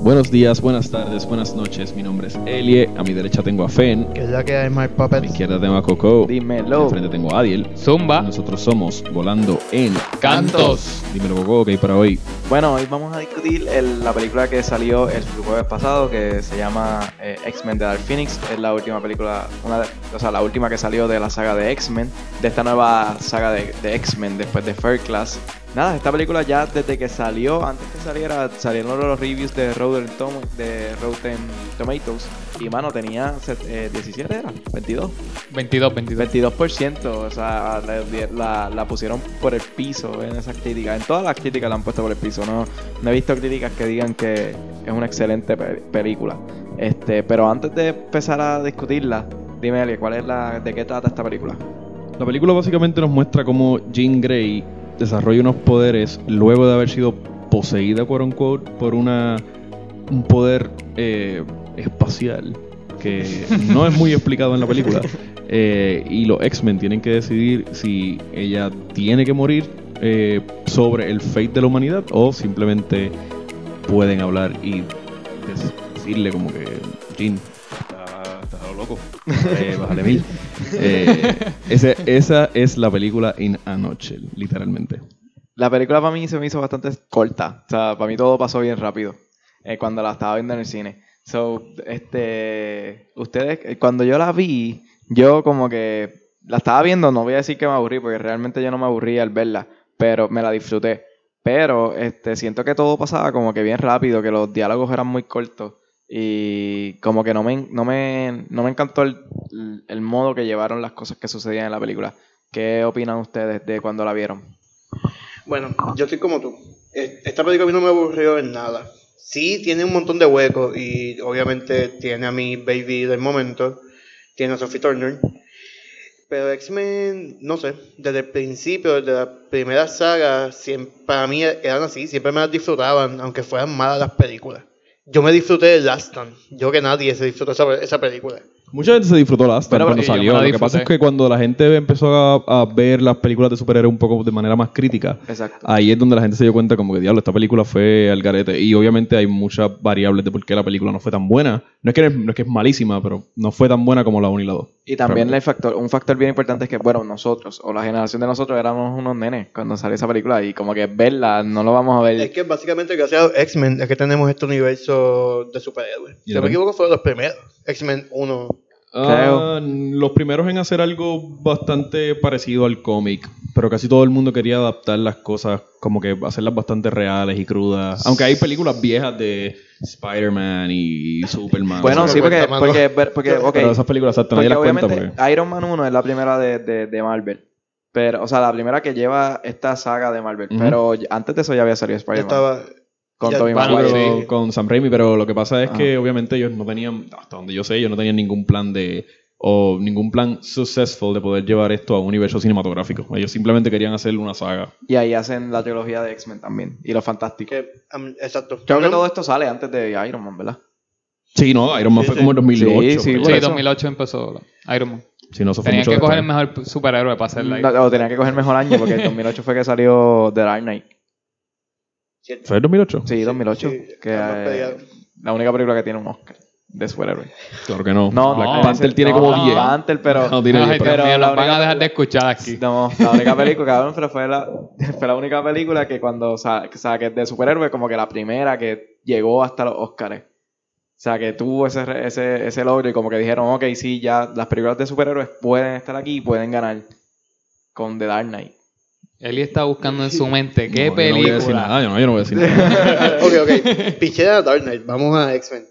Buenos días, buenas tardes, buenas noches. Mi nombre es Elie. A mi derecha tengo a Fen. Que es la que hay Mark A mi Puppets. izquierda tengo a Coco. Dímelo. Enfrente tengo a Adiel. Zumba. Nosotros somos Volando en Cantos. Dímelo, Coco, que hay para hoy. Bueno, hoy vamos a discutir el- la película que salió el jueves pasado, que se llama eh, X-Men de Dark Phoenix. Es la última película, una de- o sea, la última que salió de la saga de X-Men, de esta nueva saga de, de X-Men después de First Class. Nada, esta película ya desde que salió, antes que saliera, salieron los reviews de Rotten, Tom- de Rotten Tomatoes. Y mano, tenía eh, 17, ¿era? 22. 22, 22. 22%, o sea, la, la- la pusieron por el piso en esas críticas. En todas las críticas la han puesto por el piso. No, no he visto críticas que digan que es una excelente pe- película. Este, pero antes de empezar a discutirla, dime, Ali, ¿cuál es la, ¿de qué trata esta película? La película básicamente nos muestra cómo Jean Grey desarrolla unos poderes luego de haber sido poseída, quote unquote, por una, un poder eh, espacial que no es muy explicado en la película. Eh, y los X-Men tienen que decidir si ella tiene que morir eh, sobre el fate de la humanidad o simplemente pueden hablar y decirle como que Jean, loco, eh, bájale mil. Eh, ese- esa es la película in a nutshell, literalmente. La película para mí se me hizo bastante corta. O sea, para mí todo pasó bien rápido. eh, cuando la estaba viendo en el cine. So, este. Ustedes, eh, cuando yo la vi, yo como que la estaba viendo, no voy a decir que me aburrí, porque realmente yo no me aburrí al verla, pero me la disfruté. Pero este, siento que todo pasaba como que bien rápido, que los diálogos eran muy cortos. Y como que no me, no me, no me encantó el, el modo que llevaron las cosas que sucedían en la película. ¿Qué opinan ustedes de cuando la vieron? Bueno, yo estoy como tú. Es- Esta película a mí no me aburrió en nada. Sí, tiene un montón de huecos y obviamente tiene a mi baby del momento, tiene a Sophie Turner. Pero X-Men, no sé, desde el principio, desde la primera saga, para mí eran así, siempre me las disfrutaban, aunque fueran malas las películas. Yo me disfruté de Last Stand. Yo que nadie se disfrutó esa, esa película. Mucha gente se disfrutó Last Stand Pero, cuando salió. Lo que pasa es que cuando la gente empezó a, a ver las películas de superhéroes un poco de manera más crítica, Exacto. ahí es donde la gente se dio cuenta como que, diablo, esta película fue al garete. Y obviamente hay muchas variables de por qué la película no fue tan buena. No es que, no es, que es malísima, pero no fue tan buena como la 1 y la 2. Y también el factor, un factor bien importante es que, bueno, nosotros, o la generación de nosotros, éramos unos nenes cuando salió esa película y como que verla, no lo vamos a ver. Es que básicamente gracias a X-Men es que tenemos este universo de superhéroes. Si no me equivoco fueron los primeros. X-Men 1. Ah, los primeros en hacer algo bastante parecido al cómic, pero casi todo el mundo quería adaptar las cosas, como que hacerlas bastante reales y crudas. Aunque hay películas viejas de Spider-Man y Superman. bueno, sí, porque, porque, porque, ok, Pero esas películas exacto, nadie las cuenta porque... Iron Man 1 es la primera de, de, de Marvel. Pero, o sea, la primera que lleva esta saga de Marvel. Pero antes de eso ya había salido Spider-Man. Con bueno, Maguire. sí. con Sam Raimi, pero lo que pasa es que obviamente ellos no tenían, hasta donde yo sé, ellos no tenían ningún plan de o ningún plan successful de poder llevar esto a un universo cinematográfico. Ellos simplemente querían hacer una saga. Y ahí hacen la trilogía de X-Men también. Y los fantásticos. am, exacto. Creo que todo esto sale antes de Iron Man, ¿verdad? Sí, no, Iron Man Sí, fue sí. como en 2008. Sí, sí. Sí, eso. 2008 empezó la- Iron Man. Sí, no, eso fue Tenían mucho que coger el mejor superhéroe para hacerla. No, no, tenía que coger mejor año porque en 2008 fue que salió The Dark Knight. Cierto. ¿Fue en 2008? Sí, 2008. sí, que eh, la única película que tiene un Oscar de superhéroe. Claro que no. No, Black no, Panther tiene no, como 10. Panther, pero. No, tiene Ay, 10, Dios pero la van a dejar de escuchar aquí. No, la única película, cabrón, pero fue la, fue la única película que cuando, o sea, que- o sea, que de superhéroe, como que la primera que llegó hasta los Oscars. O sea, que tuvo ese, ese, ese logro y como que dijeron, ok, sí, ya las películas de superhéroes pueden estar aquí y pueden ganar con The Dark Knight. Eli está buscando en su mente qué No, yo no voy a decir película. nada, yo no, yo no voy a decir nada. ok, ok. Pichea a Dark Knight. Vamos a X-Men.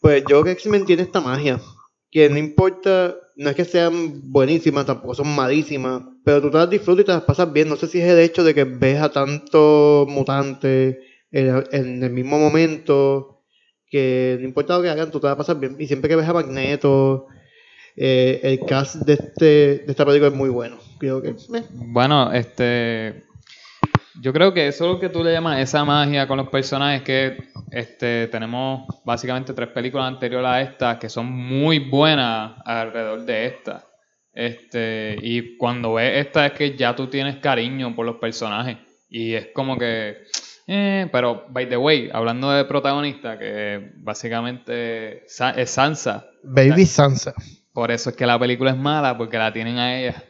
Pues yo creo que X-Men tiene esta magia. Que no importa, no es que sean buenísimas, tampoco son malísimas. Pero tú te las disfrutas y te las pasas bien. No sé si es el hecho de que ves a tantos mutantes en, en el mismo momento. Que no importa lo que hagan, tú te las pasas bien. Y siempre que ves a Magneto, eh, el cast de, este, de esta película es muy bueno. Creo que. eh, Bueno, este. Yo creo que eso es lo que tú le llamas esa magia con los personajes, que este, tenemos básicamente tres películas anteriores a esta que son muy buenas alrededor de esta. Este, y cuando ves esta es que ya tú tienes cariño por los personajes. Y es como que eh, pero, by the way, hablando de protagonista, que básicamente es Sansa. Baby Sansa. Por eso es que la película es mala, porque la tienen a ella.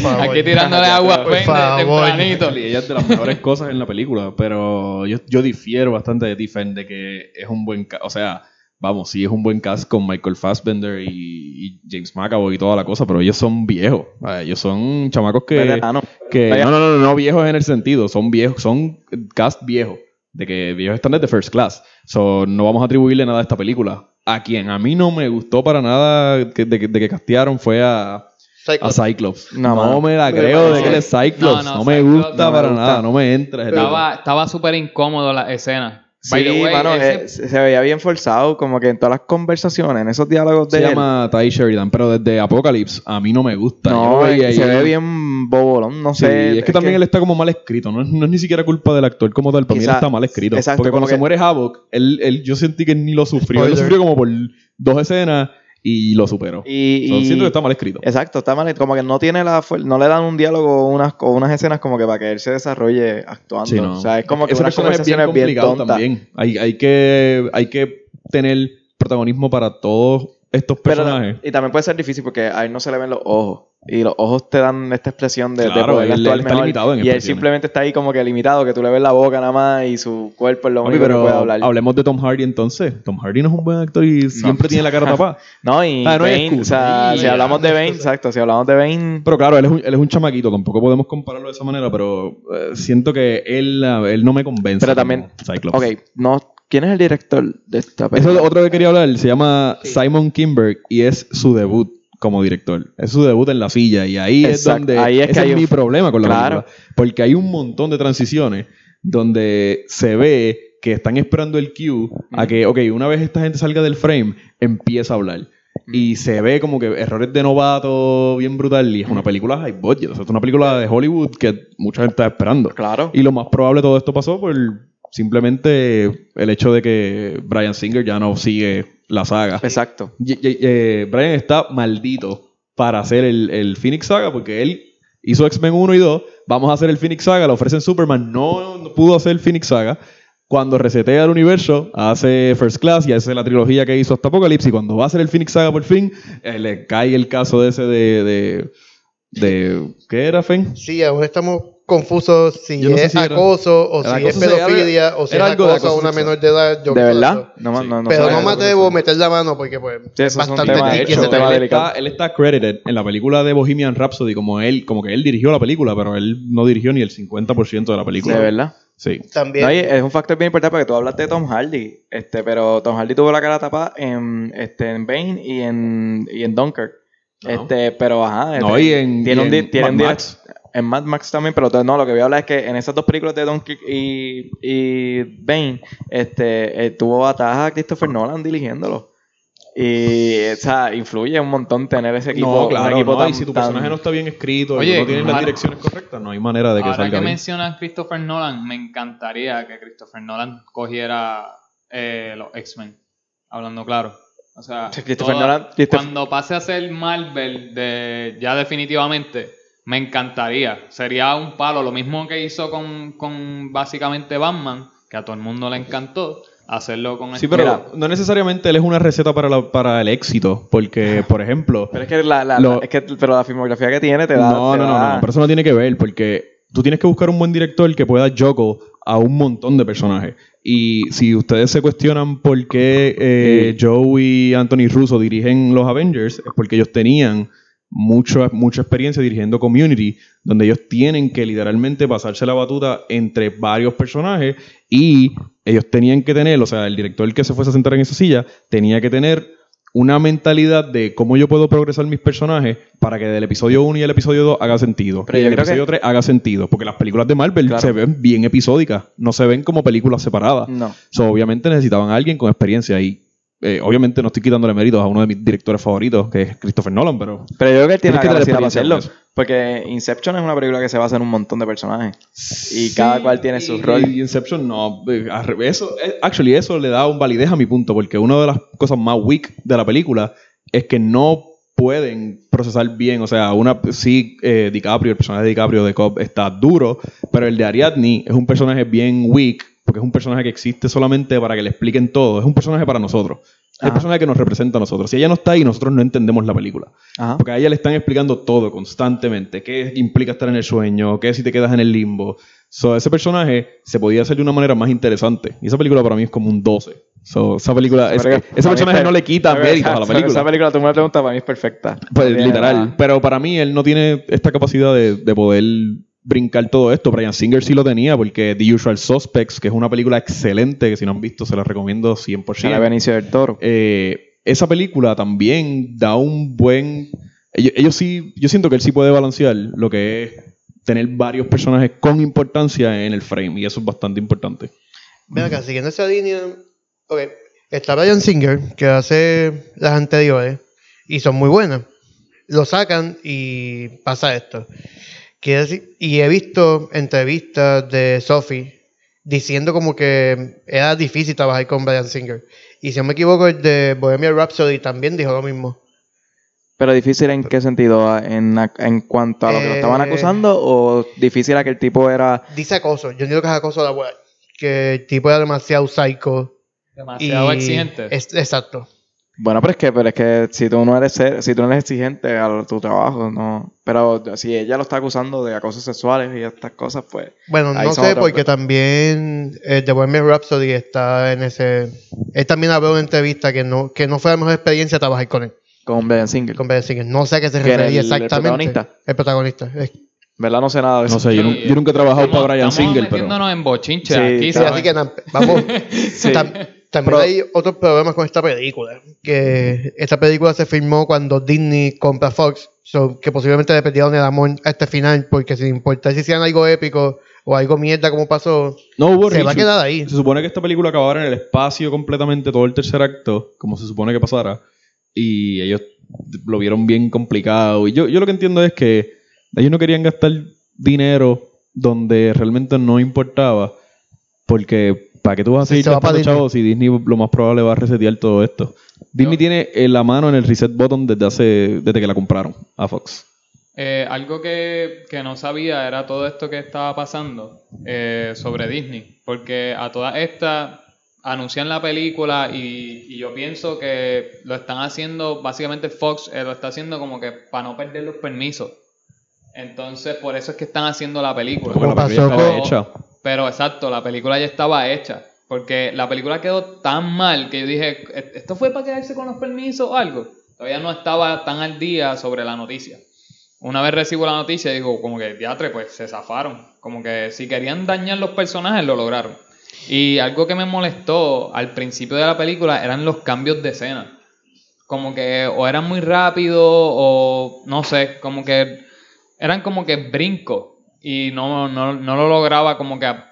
favor. Aquí tirándole agua tempranito. Y ella es de las mejores cosas en la película, pero yo, yo difiero bastante de Tiffen de que es un buen cast. O sea, vamos, sí es un buen cast con Michael Fassbender y, y James McAvoy y toda la cosa, pero ellos son viejos. Ellos son chamacos que. Veterano. que no, no, no, no viejos en el sentido, son viejos, son cast viejos. De que viejos están desde First Class. So, no vamos a atribuirle nada a esta película. A quien a mí no me gustó para nada que- de, que- de que castearon fue a, a Cyclops. Cyclops. No, me la creo de que él es Cyclops. No, No, no, me Cyclops gusta no me para gusta. nada, no me entra. estaba súper incómodo la escena. By Sí, way, mano, ese- eh, se veía bien forzado, como que en todas las conversaciones, en esos diálogos de Se él. llama Ty Sheridan, pero desde Apocalypse a mí no me gusta. No, se ve bien bobolón, no Sí, sé. es que también él está como mal escrito, no es, no es ni siquiera culpa del actor como tal, para mí él está mal escrito. exacto, porque cuando como se que- muere Havoc, él, él, yo sentí que ni lo sufrió, él lo Spoiler. sufrió como por dos escenas y lo superó. Y, So, y- siento que está mal escrito. Exacto, está mal. Como que no tiene la no le dan un diálogo o unas, o unas escenas como que para que él se desarrolle actuando. Sí, no. O sea, es como que Ese unas personaje es bien bien, tontas. también. Hay, hay, que, hay que tener protagonismo para todos estos Pero, personajes. y también puede ser difícil porque a él no se le ven los ojos. Y los ojos te dan esta expresión de, de Claro, poder él- actuar él está mejor. limitado en y él simplemente está ahí como que limitado, que tú le ves la boca nada más y su cuerpo es lo único que puede hablar. hablemos de Tom Hardy entonces. Tom Hardy no es un buen actor y siempre tiene la cara tapada. No, y Ah, no Bane, o sea, Sí, si hablamos de Bane, exacto, si hablamos de Bane, Pero claro, él es, un, él es un chamaquito, tampoco podemos compararlo de esa manera, pero eh, siento que él, él no me convence. Pero también- Cyclops. ok, no, ¿quién es el director de esta Eso película? es otro que quería hablar, se llama Simon Kimberg y es su debut como director. Es su debut en la silla y ahí es donde ahí es que hay es un- mi problema con la Claro. película. Porque hay un montón de transiciones donde se ve que están esperando el cue a que, ok, una vez esta gente salga del frame, empieza a hablar. Y se ve como que errores de novato bien brutal. Y es una película high budget. O sea, es una película de Hollywood que mucha gente está esperando. Claro. Y lo más probable de todo esto pasó por simplemente el hecho de que Brian Singer ya no sigue la saga. Exacto. Y- y- eh, Brian está maldito para hacer el, el Phoenix Saga porque él hizo X-Men 1 y 2. Vamos a hacer el Phoenix Saga, le ofrecen Superman, no, no pudo hacer el Phoenix Saga. Cuando resetea el universo, hace First Class y hace la trilogía que hizo hasta Apocalypse. Y cuando va a hacer el Phoenix Saga por fin, eh, le cae el caso de ese de. de, de- ¿Qué era, Fen? Sí, aún estamos confusos si Yo no sé es si era- acoso o Era si es acoso pedofilia o si es era algo de acoso a acoso una sexual. menor de edad. yo ¿De no sé verdad? eso. No, Sí. no, no Pero no me atrevo a meter la mano porque pues Sí, es eso es un bastante tema hecho, un tema él, delicado. está, él está credited en la película de Bohemian Rhapsody como él, como que él dirigió la película, pero él no dirigió ni el 50% de la película. De verdad. Sí. También. No, y es un factor bien importante porque tú hablaste de Tom Hardy, este, pero Tom Hardy tuvo la cara tapada en, este, en Bane y en, y en Dunkirk. Ajá. Este, pero ajá. No, este, y en, tiene y un, di- en tiene un Mad direct- Max. En Mad Max también, pero no, lo que voy a hablar es que en esas dos películas de Dunkirk y, y Bane, este, eh, tuvo a Christopher Nolan dirigiéndolo. Y, o sea, influye un montón tener ese equipo. no, claro, equipo no, tan- y si tu tan- personaje no está bien escrito Oye, y no tiene las ahora- direcciones correctas, no hay manera de que Ahora salga que bien. mencionas Christopher Nolan, me encantaría que Christopher Nolan cogiera eh, los X-Men. Hablando claro. O sea, Sí, Christopher toda- Nolan- Christopher- cuando pase a ser Marvel de, ya definitivamente, me encantaría. Sería un palo. Lo mismo que hizo con, con básicamente Batman, que a todo el mundo le encantó. Hacerlo con Sí, este- pero Mira. no necesariamente él es una receta para, la- para el éxito, porque, por ejemplo, Pero es que la, la- Lo- es que, pero la filmografía que tiene te da. no, te no, no, da- no, pero eso no tiene que ver, porque tú tienes que buscar un buen director que pueda juggle a un montón de personajes. Y si ustedes se cuestionan por qué eh, Joe y Anthony Russo dirigen los Avengers, es porque ellos tenían mucho, mucha experiencia dirigiendo Community, donde ellos tienen que literalmente pasarse la batuta entre varios personajes y ellos tenían que tener, o sea, el director que se fuese a sentar en esa silla tenía que tener una mentalidad de cómo yo puedo progresar mis personajes para que del episodio 1 y el episodio 2 haga sentido. Pero y el episodio que- 3 haga sentido. Porque las películas de Marvel Claro. se ven bien episódicas, no se ven como películas separadas. No. So, obviamente necesitaban a alguien con experiencia y eh, obviamente no estoy quitándole méritos a uno de mis directores favoritos, que es Christopher Nolan, pero Pero yo creo que él tiene la capacidad para hacerlo. Porque Inception es una película que se basa en un montón de personajes. Y cada cual tiene su y- rol. Y Inception no. eh, Eso, eh, actually, eso le da un validez a mi punto, porque una de las cosas más weak de la película es que no pueden procesar bien. O sea, una sí, eh, DiCaprio, el personaje de DiCaprio de Cobb está duro, pero el de Ariadne es un personaje bien weak, porque es un personaje que existe solamente para que le expliquen todo. Es un personaje para nosotros. Es el personaje que nos representa a nosotros. Si ella no está ahí, nosotros no entendemos la película. Ajá. Porque a ella le están explicando todo constantemente. ¿Qué implica estar en el sueño? ¿Qué si te quedas en el limbo? So, ese personaje se podía hacer de una manera más interesante. Y esa película para mí es como un 12. So, esa película, es- ese personaje es- no le quita méritos a la película. Esa película, tú me la preguntas, para mí es perfecta. Pues literal. Pero para mí él no tiene esta capacidad de, de poder brincar todo esto. Brian Singer sí lo tenía porque The Usual Suspects, que es una película excelente, que si no han visto se la recomiendo 100%. Sale Benicio del Toro. Eh, esa película también da un buen... Ellos, ellos sí, yo siento que él sí puede balancear lo que es tener varios personajes con importancia en el frame y eso es bastante importante. Ven acá, siguiendo esa línea. Ok, está Brian Singer, que hace las anteriores, y son muy buenas. Lo sacan y pasa esto. Decir, y he visto entrevistas de Sophie diciendo como que era difícil trabajar con Brian Singer. Y si no me equivoco, el de Bohemian Rhapsody también dijo lo mismo. Pero difícil en qué sentido, ¿En, en cuanto a lo que lo estaban Eh. acusando o difícil a que el tipo era... Dice acoso. Yo digo que es acoso de la web. Que el tipo era demasiado psycho. Demasiado y- exigente. es- exacto. Bueno, pero es que, pero es que si tú no eres ser- si tú no eres exigente a tu trabajo, no. Pero si ella lo está acusando de acosos sexuales y estas cosas, pues. Bueno, no sé, otros, porque también el de Bohemian Rhapsody está en ese... Él también habló en una entrevista que no, que no fue la mejor experiencia trabajar con él, Con Brian Singer. con Brian Singer. No sé a qué se ¿Que era refería el- el exactamente. protagonista? El protagonista. Es- ¿Verdad? No sé nada de eso. No sé, yo, Sí, nu- yo nunca he trabajado estamos- para Brian Singer, pero... metiéndonos en bochinche Sí, aquí, así que vamos. Sí. Tam- también hay otros problemas con esta película. Que esta película se filmó cuando Disney compra Fox. so, que posiblemente le perdieron el amor a este final. Porque sin importar si hicieran algo épico o algo mierda como pasó, No hubo se va a quedar ahí. Se supone que esta película acabara en el espacio completamente todo el tercer acto, como se supone que pasara, y ellos lo vieron bien complicado. Y yo, yo lo que entiendo es que ellos no querían gastar dinero donde realmente no importaba, porque ¿para qué tú vas a Sí, seguir se gastando Disney. chavos si Disney lo más probable va a resetear todo esto? Disney Yo- tiene eh, la mano en el reset button desde hace desde que la compraron a Fox. Eh, algo que, que no sabía era todo esto que estaba pasando eh, sobre Disney. Porque a todas estas anuncian la película y, y yo pienso que lo están haciendo, básicamente Fox eh, lo está haciendo como que para no perder los permisos. Entonces, por eso es que están haciendo la película. Como Bueno, la pasó con-. Pero exacto, la película ya estaba hecha. Porque la película quedó tan mal que yo dije, "¿E- ¿esto fue para quedarse con los permisos o algo? Todavía no estaba tan al día sobre la noticia. Una vez recibo la noticia, digo, como que teatre, pues se zafaron. Como que si querían dañar los personajes, lo lograron. Y algo que me molestó al principio de la película eran los cambios de escena. Como que o eran muy rápido o no sé, como que eran como que brincos y no, no, no lo lograba como que a-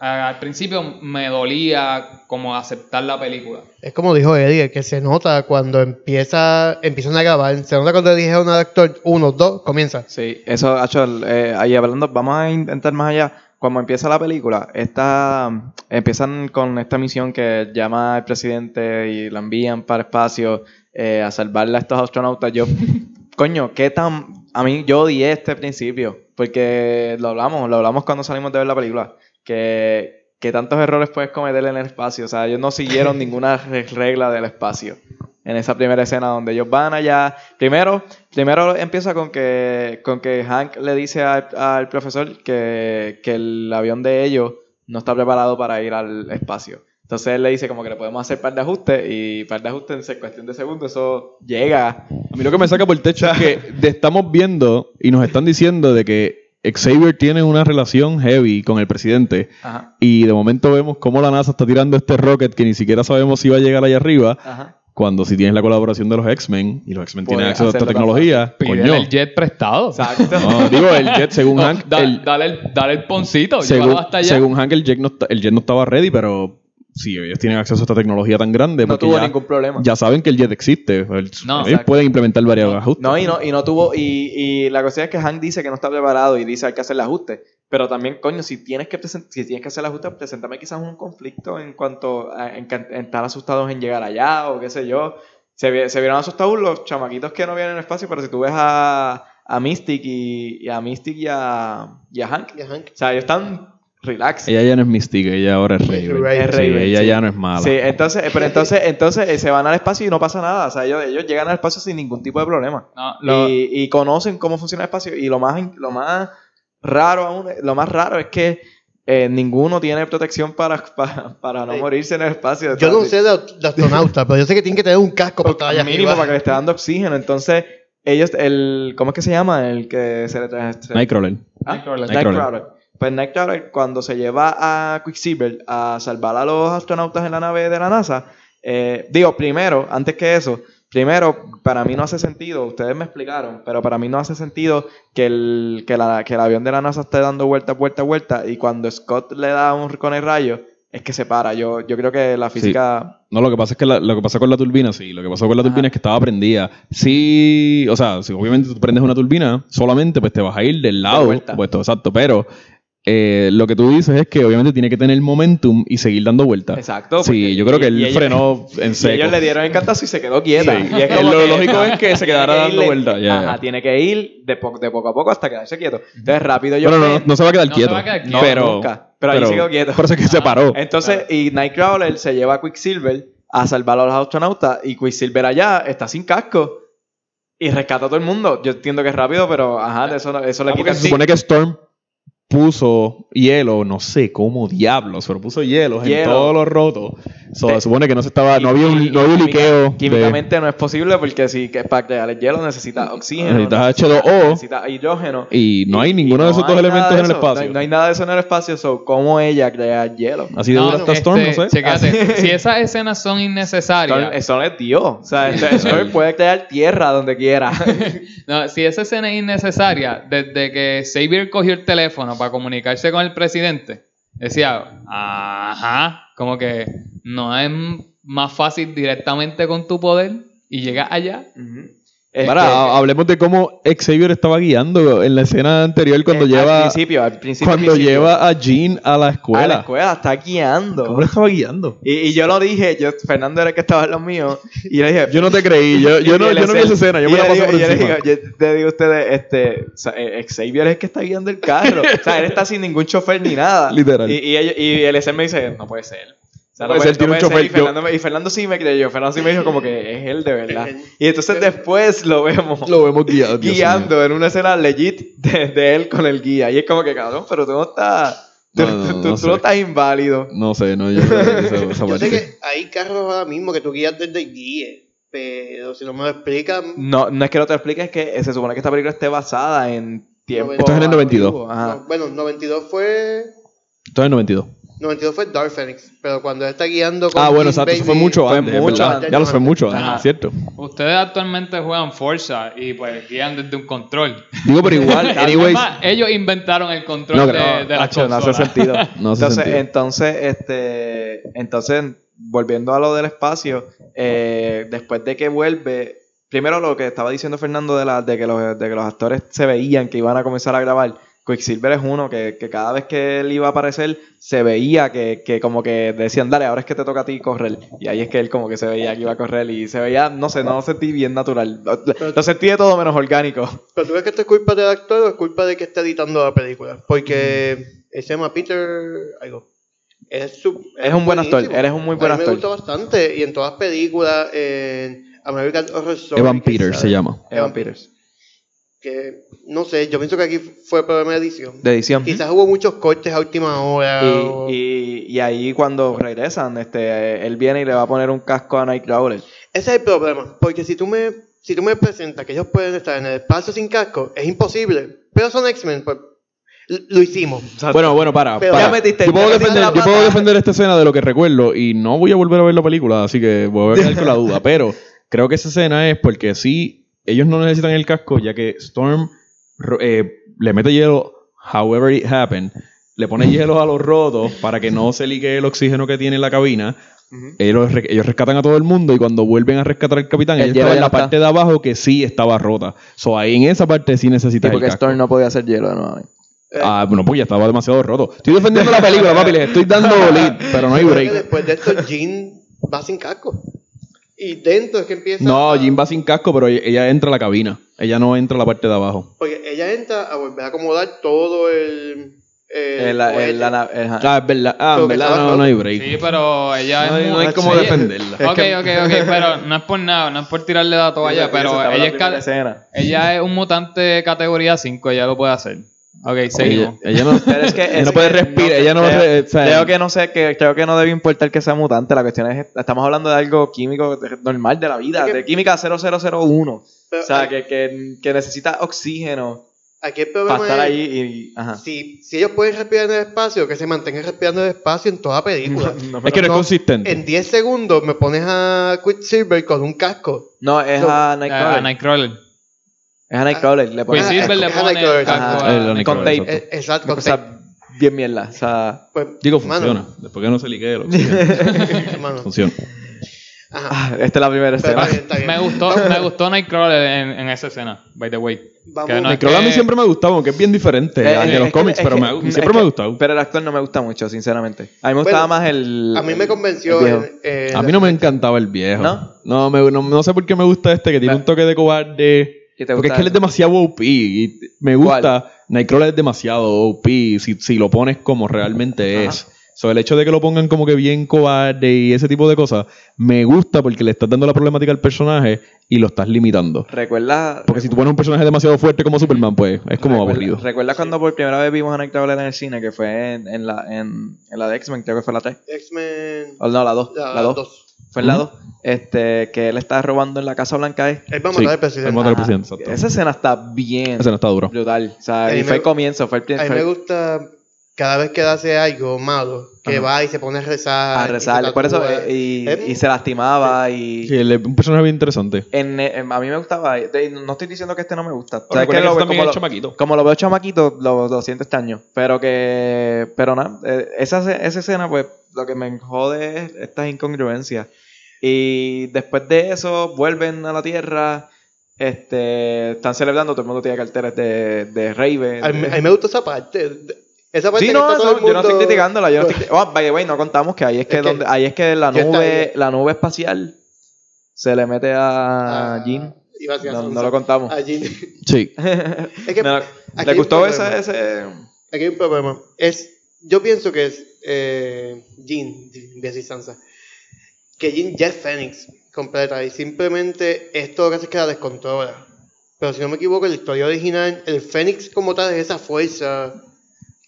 a- al principio me dolía como aceptar la película. Es como dijo Eddie, que se nota cuando empieza, empiezan a grabar. Se nota cuando dijeron al actor uno, dos, comienza. Sí, eso, Hacho, eh, ahí hablando, vamos a intentar más allá. Cuando empieza la película, esta, empiezan con esta misión que llama al presidente y la envían para el espacio eh, a salvarle a estos astronautas. Yo, coño, qué tan. A mí, yo odié este principio, porque lo hablamos, lo hablamos cuando salimos de ver la película, que, que tantos errores puedes cometer en el espacio. O sea, ellos no siguieron ninguna re- regla del espacio en esa primera escena donde ellos van allá. Primero, primero empieza con que, con que Hank le dice al, al profesor que, que el avión de ellos no está preparado para ir al espacio. Entonces él le dice como que le podemos hacer par de ajustes y par de ajustes en cuestión de segundos eso llega. A mí lo que me saca por el techo es que estamos viendo y nos están diciendo de que Xavier tiene una relación heavy con el presidente Ajá, y de momento vemos cómo la NASA está tirando este rocket que ni siquiera sabemos si va a llegar allá arriba ajá. cuando si tienes la colaboración de los X-Men y los X-Men tienen acceso a esta tecnología, coño. el jet prestado. Exacto. No, digo, el jet, según No, Hank, da- el- dale, el, dale el poncito, según, hasta allá. según Hank, el jet, no, está- el jet no estaba ready, pero si ellos tienen acceso a esta tecnología tan grande, No tuvo ya, ningún problema. ya saben que el jet existe. El- No, ellos exacto. pueden implementar varios ajustes. No, y no, y no tuvo, y, y la cuestión es que Hank dice que no está preparado y dice hay que hacer el ajuste. Pero también, coño, si tienes que si tienes que hacer el ajuste, preséntame quizás un conflicto en cuanto a en, can- en estar asustados en llegar allá o qué sé yo. se, vi- se vieron asustados los chamaquitos que no vienen en el espacio, pero si tú ves a, a Mystic y, y a Mystic y a, y a Hank, Y a Hank. o sea, ellos están relax. Ella ya no es Mystique, ella ahora es Raven. Raven. Es Sí, Raven, ella sí. ya no es mala. Sí, entonces, pero entonces, entonces eh, se van al espacio y no pasa nada. O sea, ellos, ellos llegan al espacio sin ningún tipo de problema. No, lo- y, y conocen cómo funciona el espacio. Y lo más, lo más raro aún, lo más raro es que eh, ninguno tiene protección para, para, para no Sí. morirse en el espacio. Yo no sé de, de astronauta, pero yo sé que tienen que tener un casco para estar allá mínimo arriba. para que le esté dando oxígeno. Entonces, ellos, el, ¿cómo es que se llama? El que se le trae. Nightcrawler. ¿Ah? Nightcrawler. Nightcrawler. Pues Nightcrawler, cuando se lleva a Quicksilver a salvar a los astronautas en la nave de la NASA, eh, digo, primero, antes que eso, primero, para mí no hace sentido, ustedes me explicaron, pero para mí no hace sentido que el, que la- que el avión de la NASA esté dando vuelta, vuelta, vuelta, y cuando Scott le da un con el rayo, es que se para. Yo, yo creo que la física... No, lo que pasa es que la- lo que pasa con la turbina, sí, lo que pasó con la Ajá. turbina es que estaba prendida. Sí, o sea, si obviamente tú prendes una turbina, solamente pues te vas a ir del lado opuesto, exacto, pero eh, lo que tú dices es que obviamente tiene que tener momentum y seguir dando vueltas. Exacto. Sí, yo creo que él y frenó en Y seco. ellos le dieron el cantazo y se quedó quieta. Sí. Y es como lo que- lógico es que se quedara dando vueltas, Ajá, tiene que ir de, po- de poco a poco hasta quedarse quieto. Entonces rápido yo Bueno, no, no, no se va a quedar No se quieto. va a quedar No, quieto. pero, nunca. Pero ahí se quedó quieto. Por eso es que se paró. Entonces, y Nightcrawler se lleva a Quicksilver a salvar a los astronautas y Quicksilver allá está sin casco y rescata a todo el mundo. Yo entiendo que es rápido, pero ajá, eso, no- eso le Ah, quita porque el se supone que Storm puso hielo, no sé cómo diablos, pero puso hielos en Hielo. todos los rotos. So, De- se supone que no se estaba, no había un, no había un liqueo. de- Químicamente no es posible porque si que para crear el hielo necesita oxígeno, Necesitas H2O. necesita hidrógeno. y no hay ninguno de esos no dos elementos en el eso. espacio. No hay, no hay nada de eso en el espacio, so, ¿cómo ella crea hielo? Así de No, dura está este, Storm, no sé. Si esas escenas son innecesarias, Storm- Storm es Dios. O sea, este- Storm puede crear tierra donde quiera. no, si esa escena es innecesaria, desde que Xavier cogió el teléfono para comunicarse con el presidente, decía, ajá, como que no es más fácil directamente con tu poder y llegas allá. Este, Para, ha- hablemos de cómo Xavier estaba guiando en la escena anterior cuando eh, lleva Al principio, al principio. cuando principio. lleva a Jean a la escuela. A la escuela, está guiando. ¿Cómo le estaba guiando? Y, y yo lo dije, yo, Fernando era el que estaba en los míos, y yo le dije, Yo no te creí, yo, yo no, yo no vi esa escena, yo y me la digo- por yo le encima. digo, yo te digo a ustedes, este, o sea, eh, Xavier es el que está guiando el carro. o sea, él está sin ningún chofer ni nada. Literal. Y, y, ellos- y el SR me dice, no puede ser. Sea, No un chofer, Y Fernando, me- y Fernando sí me creyó. Fernando sí me dijo como que es él de verdad. Es. Y entonces después lo vemos Lo vemos guiado. Dios guiando en una escena legit de, de él con el guía. Y es como que, cabrón, pero tú no estás... Tú, No, no, tú- no tú- tú sé. no estás inválido. No sé, no, yo esa, esa Yo sé que hay carros ahora mismo que tú guías desde el guíe, pero si no me lo explican, No, no es que no te lo explique, es que se supone que esta película esté basada en tiempo. Esto es en el 92. antiguo, Ajá. no, bueno, 92 fue Todo en 92. 92 fue Dark Phoenix, pero cuando él está guiando con Ah, bueno, exacto, eso fue mucho Fue antes, es mucho verdad. antes. Ya lo fue mucho antes, Ajá. ¿cierto? Ustedes actualmente juegan Forza y pues guían desde un control. Digo, pero igual, anyways, Además, ellos inventaron el control No, de, no, de la Hacho, no hace consola. sentido. No hace entonces, sentido. entonces, este, entonces, volviendo a lo del espacio, eh, después de que vuelve, primero lo que estaba diciendo Fernando de, la, de, que los, de que los actores se veían que iban a comenzar a grabar. Quicksilver es uno que, que cada vez que él iba a aparecer se veía que, que como que decían, dale, ahora es que te toca a ti correr. Y ahí es que él como que se veía que iba a correr y se veía, no sé, no lo sentí bien natural. Lo, lo sentí de todo menos orgánico. Pero tú ves que esto es culpa del actor o es culpa de que está editando la película. Porque él se llama Peter. Algo. Es, su- Es un buen actor, eres un muy buen actor. Me gusta bastante. Y en todas las películas, en American Horror Story. Evan Peters se llama. Evan Peters. Que no sé, yo pienso que aquí fue problema de edición. De edición. Quizás hubo muchos cortes a última hora. o- Y, ahí cuando regresan, este, él viene y le va a poner un casco a Nightcrawler. Ese es el problema. Porque si tú me, si tú me presentas que ellos pueden estar en el espacio sin casco, es imposible. Pero son X-Men, pues lo hicimos. Bueno, bueno, para. Pero para. ya metiste- yo puedo, defender, yo puedo defender esta escena de lo que recuerdo y no voy a volver a ver la película, así que voy a quedar con la duda. Pero creo que esa escena es porque sí, ellos no necesitan el casco, ya que Storm eh, le mete hielo, however it happened, le pone hielo a los rotos para que no se ligue el oxígeno que tiene la cabina. ellos, re- ellos rescatan a todo el mundo y cuando vuelven a rescatar al capitán, El ellos hielo estaban en la está. parte de abajo que sí estaba rota. So ahí en esa parte sí necesitan el porque casco. Storm no podía hacer hielo de nuevo. Eh, Ah, bueno, pues ya estaba demasiado roto. Estoy defendiendo la película, papi, les estoy dando lead, pero no hay break. después de esto, Jean va sin casco. Y dentro es que empieza. No, a- Jim va sin casco, pero ella, entra a la cabina. Ella no entra a la parte de abajo. Porque ella entra a volver a acomodar todo el. el El- el-. Ah, es verdad. Ah, en verdad no, no hay break. Sí, pero ella No es hay, no hay cómo Sí. defenderla. Ok, ok, ok, pero no es por nada, no es por tirarle la toalla, pero ella la es, ella es un mutante categoría 5, ella lo puede hacer. Ok, seguimos. ella no, Pero es que ella es no puede que respirar. ella no creo, re- o sea, creo que no sé que creo que no debe importar que sea mutante. La cuestión es estamos hablando de algo químico de- normal de la vida, Es que- de química 0001. Pero o sea, hay- que, que, que necesita oxígeno Aquí el problema para estar es. ahí y ajá. Si, si ellos pueden respirar en el espacio, que se mantengan respirando en el espacio en toda película. No, es que no es consistente. En 10 segundos me pones a Quicksilver con un casco. No, es a A, Nightcrawler. a Nightcrawler. Es a Nightcrawler. Le pones Quicksilver le es pone el Nightcrawler. a- el con tape. exacto. Eh, Exacto. Una cosa bien mierda. O sea, Pues, Digo, mano, funciona. Después que no se liquee el oxígeno. mano. funciona. Ajá. ah, esta es la primera Pero escena. está bien, está bien. Me gustó, me gustó Nightcrawler en, en esa escena, by the way. Vamos. Que no es Nightcrawler a mí que- siempre me ha gustado, aunque es bien diferente Eh, al de es los que- cómics, es pero que- me ha- es siempre me ha gustado. Pero el actor no me gusta mucho, sinceramente. A mí me gustaba Bueno, más el. A mí me convenció. el viejo. el- el- A mí no me encantaba el viejo. ¿No? No, me- no, no sé por qué me gusta este, que tiene un toque de cobarde. ¿Y te Porque es que él es demasiado OP. Y me gusta. Nightcrawler es demasiado OP si, si lo pones como realmente Ajá. es. So, el hecho de que lo pongan como que bien cobarde y ese tipo de cosas, me gusta porque le estás dando la problemática al personaje y lo estás limitando. Recuerda. Porque si tú pones un personaje demasiado fuerte como Superman, pues es como recuerda- aburrido. ¿Recuerdas cuando por primera vez vimos a Nightcrawler en el cine? Que fue en, en la, en, en la de X-Men, creo que fue la 3. X-Men. O no, la 2. La, La 2. Fue en la Ujú. 2. Este, que él está robando en la Casa Blanca. ¿eh? Él va a Sí, matar al presidente. él mata al presidente, exacto. Esa escena está bien Ese no está duro. brutal. O sea, A mí y me- fue el comienzo, fue el A mí me gusta cada vez que hace algo malo, que Ajá. va y se pone a rezar. a y se rezar. Por eso, tatúa. eh, y, Es- y se lastimaba. Y Sí, él es un personaje bien interesante. en, en- a mí me gustaba. de- no estoy diciendo que este no me gusta. Pero ¿Sabes recuerda qué? que Lo- como es lo- chamaquito. como lo veo chamaquito, lo, lo siento extraño. Pero que. Pero nada, eh, esa, esa escena, pues, lo que me jode es estas incongruencias. Y después de eso, vuelven a la Tierra. Este, están celebrando, todo el mundo tiene carteles de, de Raven. A mí, a mí me gusta esa parte. Esa parte Sí, que no, está todo el yo no estoy criticándola. Yo no estoy, oh, by the way, no contamos que ahí es que, Es que donde, ahí es que la nube, ahí. la nube espacial se le mete a Ah, iba a a No, no lo contamos. A Jean. Sí. Es que No, ¿Le gustó ese, ese? Aquí hay un problema. Es, yo pienso que es eh, Jean, voy a decir Sansa, ya es Fénix completa y simplemente esto lo que hace es que la descontrola. Pero si no me equivoco, en la historia original, el Fénix como tal es esa fuerza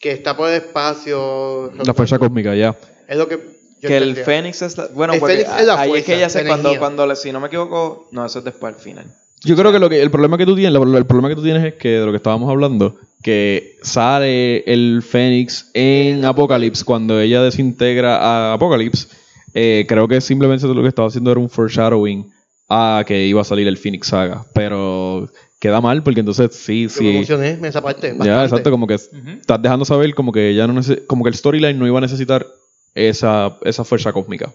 que está por el espacio. La fuerza cósmica, ya. Es lo que yo Que el. Fénix es la, bueno, El porque Fénix es la ahí es fuerza, que ella se cuando cuando si no me equivoco, no, eso es después al final. Yo creo que, lo que el problema que tú tienes, el, el problema que tú tienes es que de lo que estábamos hablando, que sale el Fénix en Apocalypse cuando ella desintegra a Apocalypse. Eh, creo que simplemente lo que estaba haciendo era un foreshadowing a que iba a salir el Phoenix Saga, pero queda mal porque entonces sí, Yo me sí. emocioné en esa parte. Ya, bastante. exacto, como que estás dejando saber como que ya no como que el storyline no iba a necesitar esa, esa fuerza cósmica.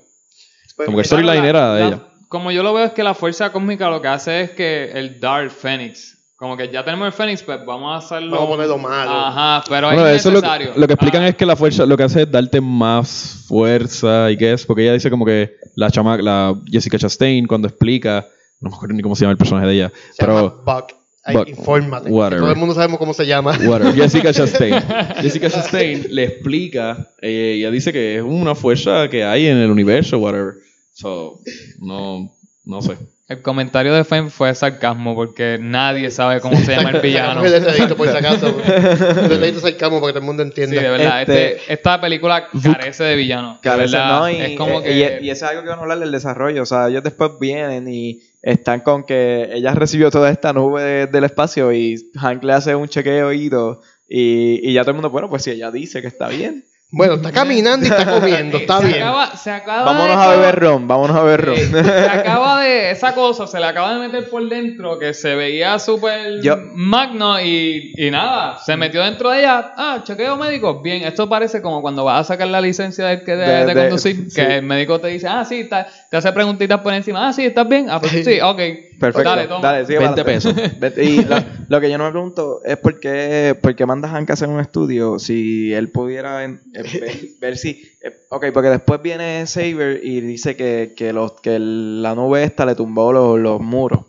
Pues, Como que el storyline era de La- ella. Como yo lo veo es que la fuerza cósmica lo que hace es que el Dark Phoenix, como que ya tenemos el Phoenix, pues vamos a hacerlo. Vamos a ponerlo malo. Ajá, pero Bueno, es eso lo, necesario. lo que explican Ah, es que la fuerza lo que hace es darte más fuerza y qué es, porque ella dice como que la chama, la Jessica Chastain cuando explica, no me acuerdo ni cómo se llama el personaje de ella, Se llama pero Buck. Ay, Buck. infórmate. Whatever. Todo el mundo sabemos cómo se llama. whatever, Jessica Chastain. Jessica Chastain le explica, eh, ella dice que es una fuerza que hay en el universo, whatever. So, no, no sé. El comentario de Fame fue sarcasmo porque nadie sabe cómo se llama el villano. El dedito por si acaso. El dedito sarcasmo para que todo el mundo Sí, entienda. de verdad. Este- este- esta película carece de villano. de Carece, verdad. ¿no? Y, es como eh, que. y, y eso es algo que van a hablar del desarrollo. O sea, ellos después vienen y están con que ella recibió toda esta nube de- del espacio y Hank le hace un chequeo y todo. Y, y ya todo el mundo, bueno, pues si ella dice que está bien, Bueno, está caminando y está comiendo. Está se bien. Acaba, se acaba vámonos de a beber ron, vámonos a beber ron. Eh, se acaba de esa cosa, se le acaba de meter por dentro que se veía súper magno y, y nada, se metió dentro de ella. Ah, chequeo médico. Bien, esto parece como cuando vas a sacar la licencia de, de, De- de de- conducir, sí. que el médico te dice, ah, sí, está- te hace preguntitas por encima, ah, sí, estás bien. Ah, pues sí, ok. Perfecto. Dale, toma. Dale, sigue 20 para adelante. Vete- Y lo, lo que yo no me pregunto es por qué, por qué manda a Hank a hacer un estudio si él pudiera en- eh, ver, si... eh, ok, porque después viene Saber y dice que, que, los, que la nube esta le tumbó los, los muros.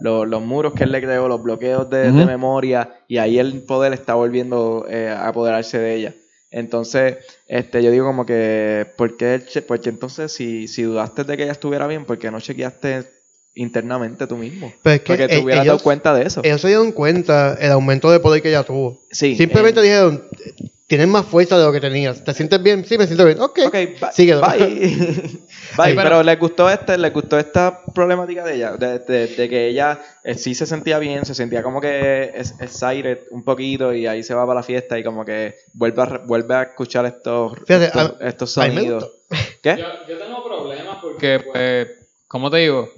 Los, los muros que él le creó, los bloqueos de, de memoria y ahí el poder está volviendo eh, a apoderarse de ella. Entonces, este, yo digo como que, ¿por qué, porque entonces si, si dudaste de que ella estuviera bien, ¿por qué no chequeaste internamente tú mismo? Pero es que Porque te eh, hubieras dado cuenta de eso. ellos se dieron cuenta el aumento de poder que ella tuvo. Sí. Simplemente eh, dijeron, tienes más fuerza de lo que tenías. ¿Te sientes bien? Sí, me siento bien. Ok. Ok, bye. Síguelo. Bye. Bye, pero, pero- les gustó este, les gustó esta problemática de ella, de, de- de que ella eh, sí se sentía bien, se sentía como que es excited un poquito y ahí se va para la fiesta y como que vuelve a, vuelve a escuchar estos, Fíjate, estos, a- sonidos. ¿Qué? Yo, yo tengo problemas porque, pues, ¿cómo te digo?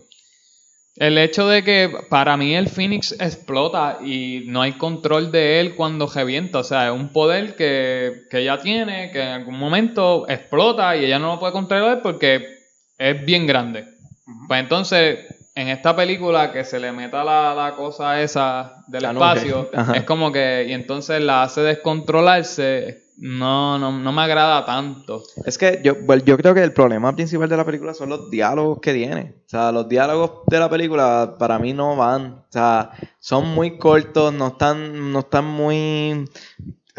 El hecho de que para mí el Phoenix explota y no hay control de él cuando revienta. O sea, es un poder que, que ella tiene, que en algún momento explota y ella no lo puede controlar porque es bien grande. Pues entonces, en esta película que se le meta la, la cosa esa del La espacio, es como que, y entonces la hace descontrolarse. No, no, no me agrada tanto. Es que yo, yo creo que el problema principal de la película son los diálogos que tiene. O sea, los diálogos de la película para mí no van. O sea, son muy cortos, no están, no están muy...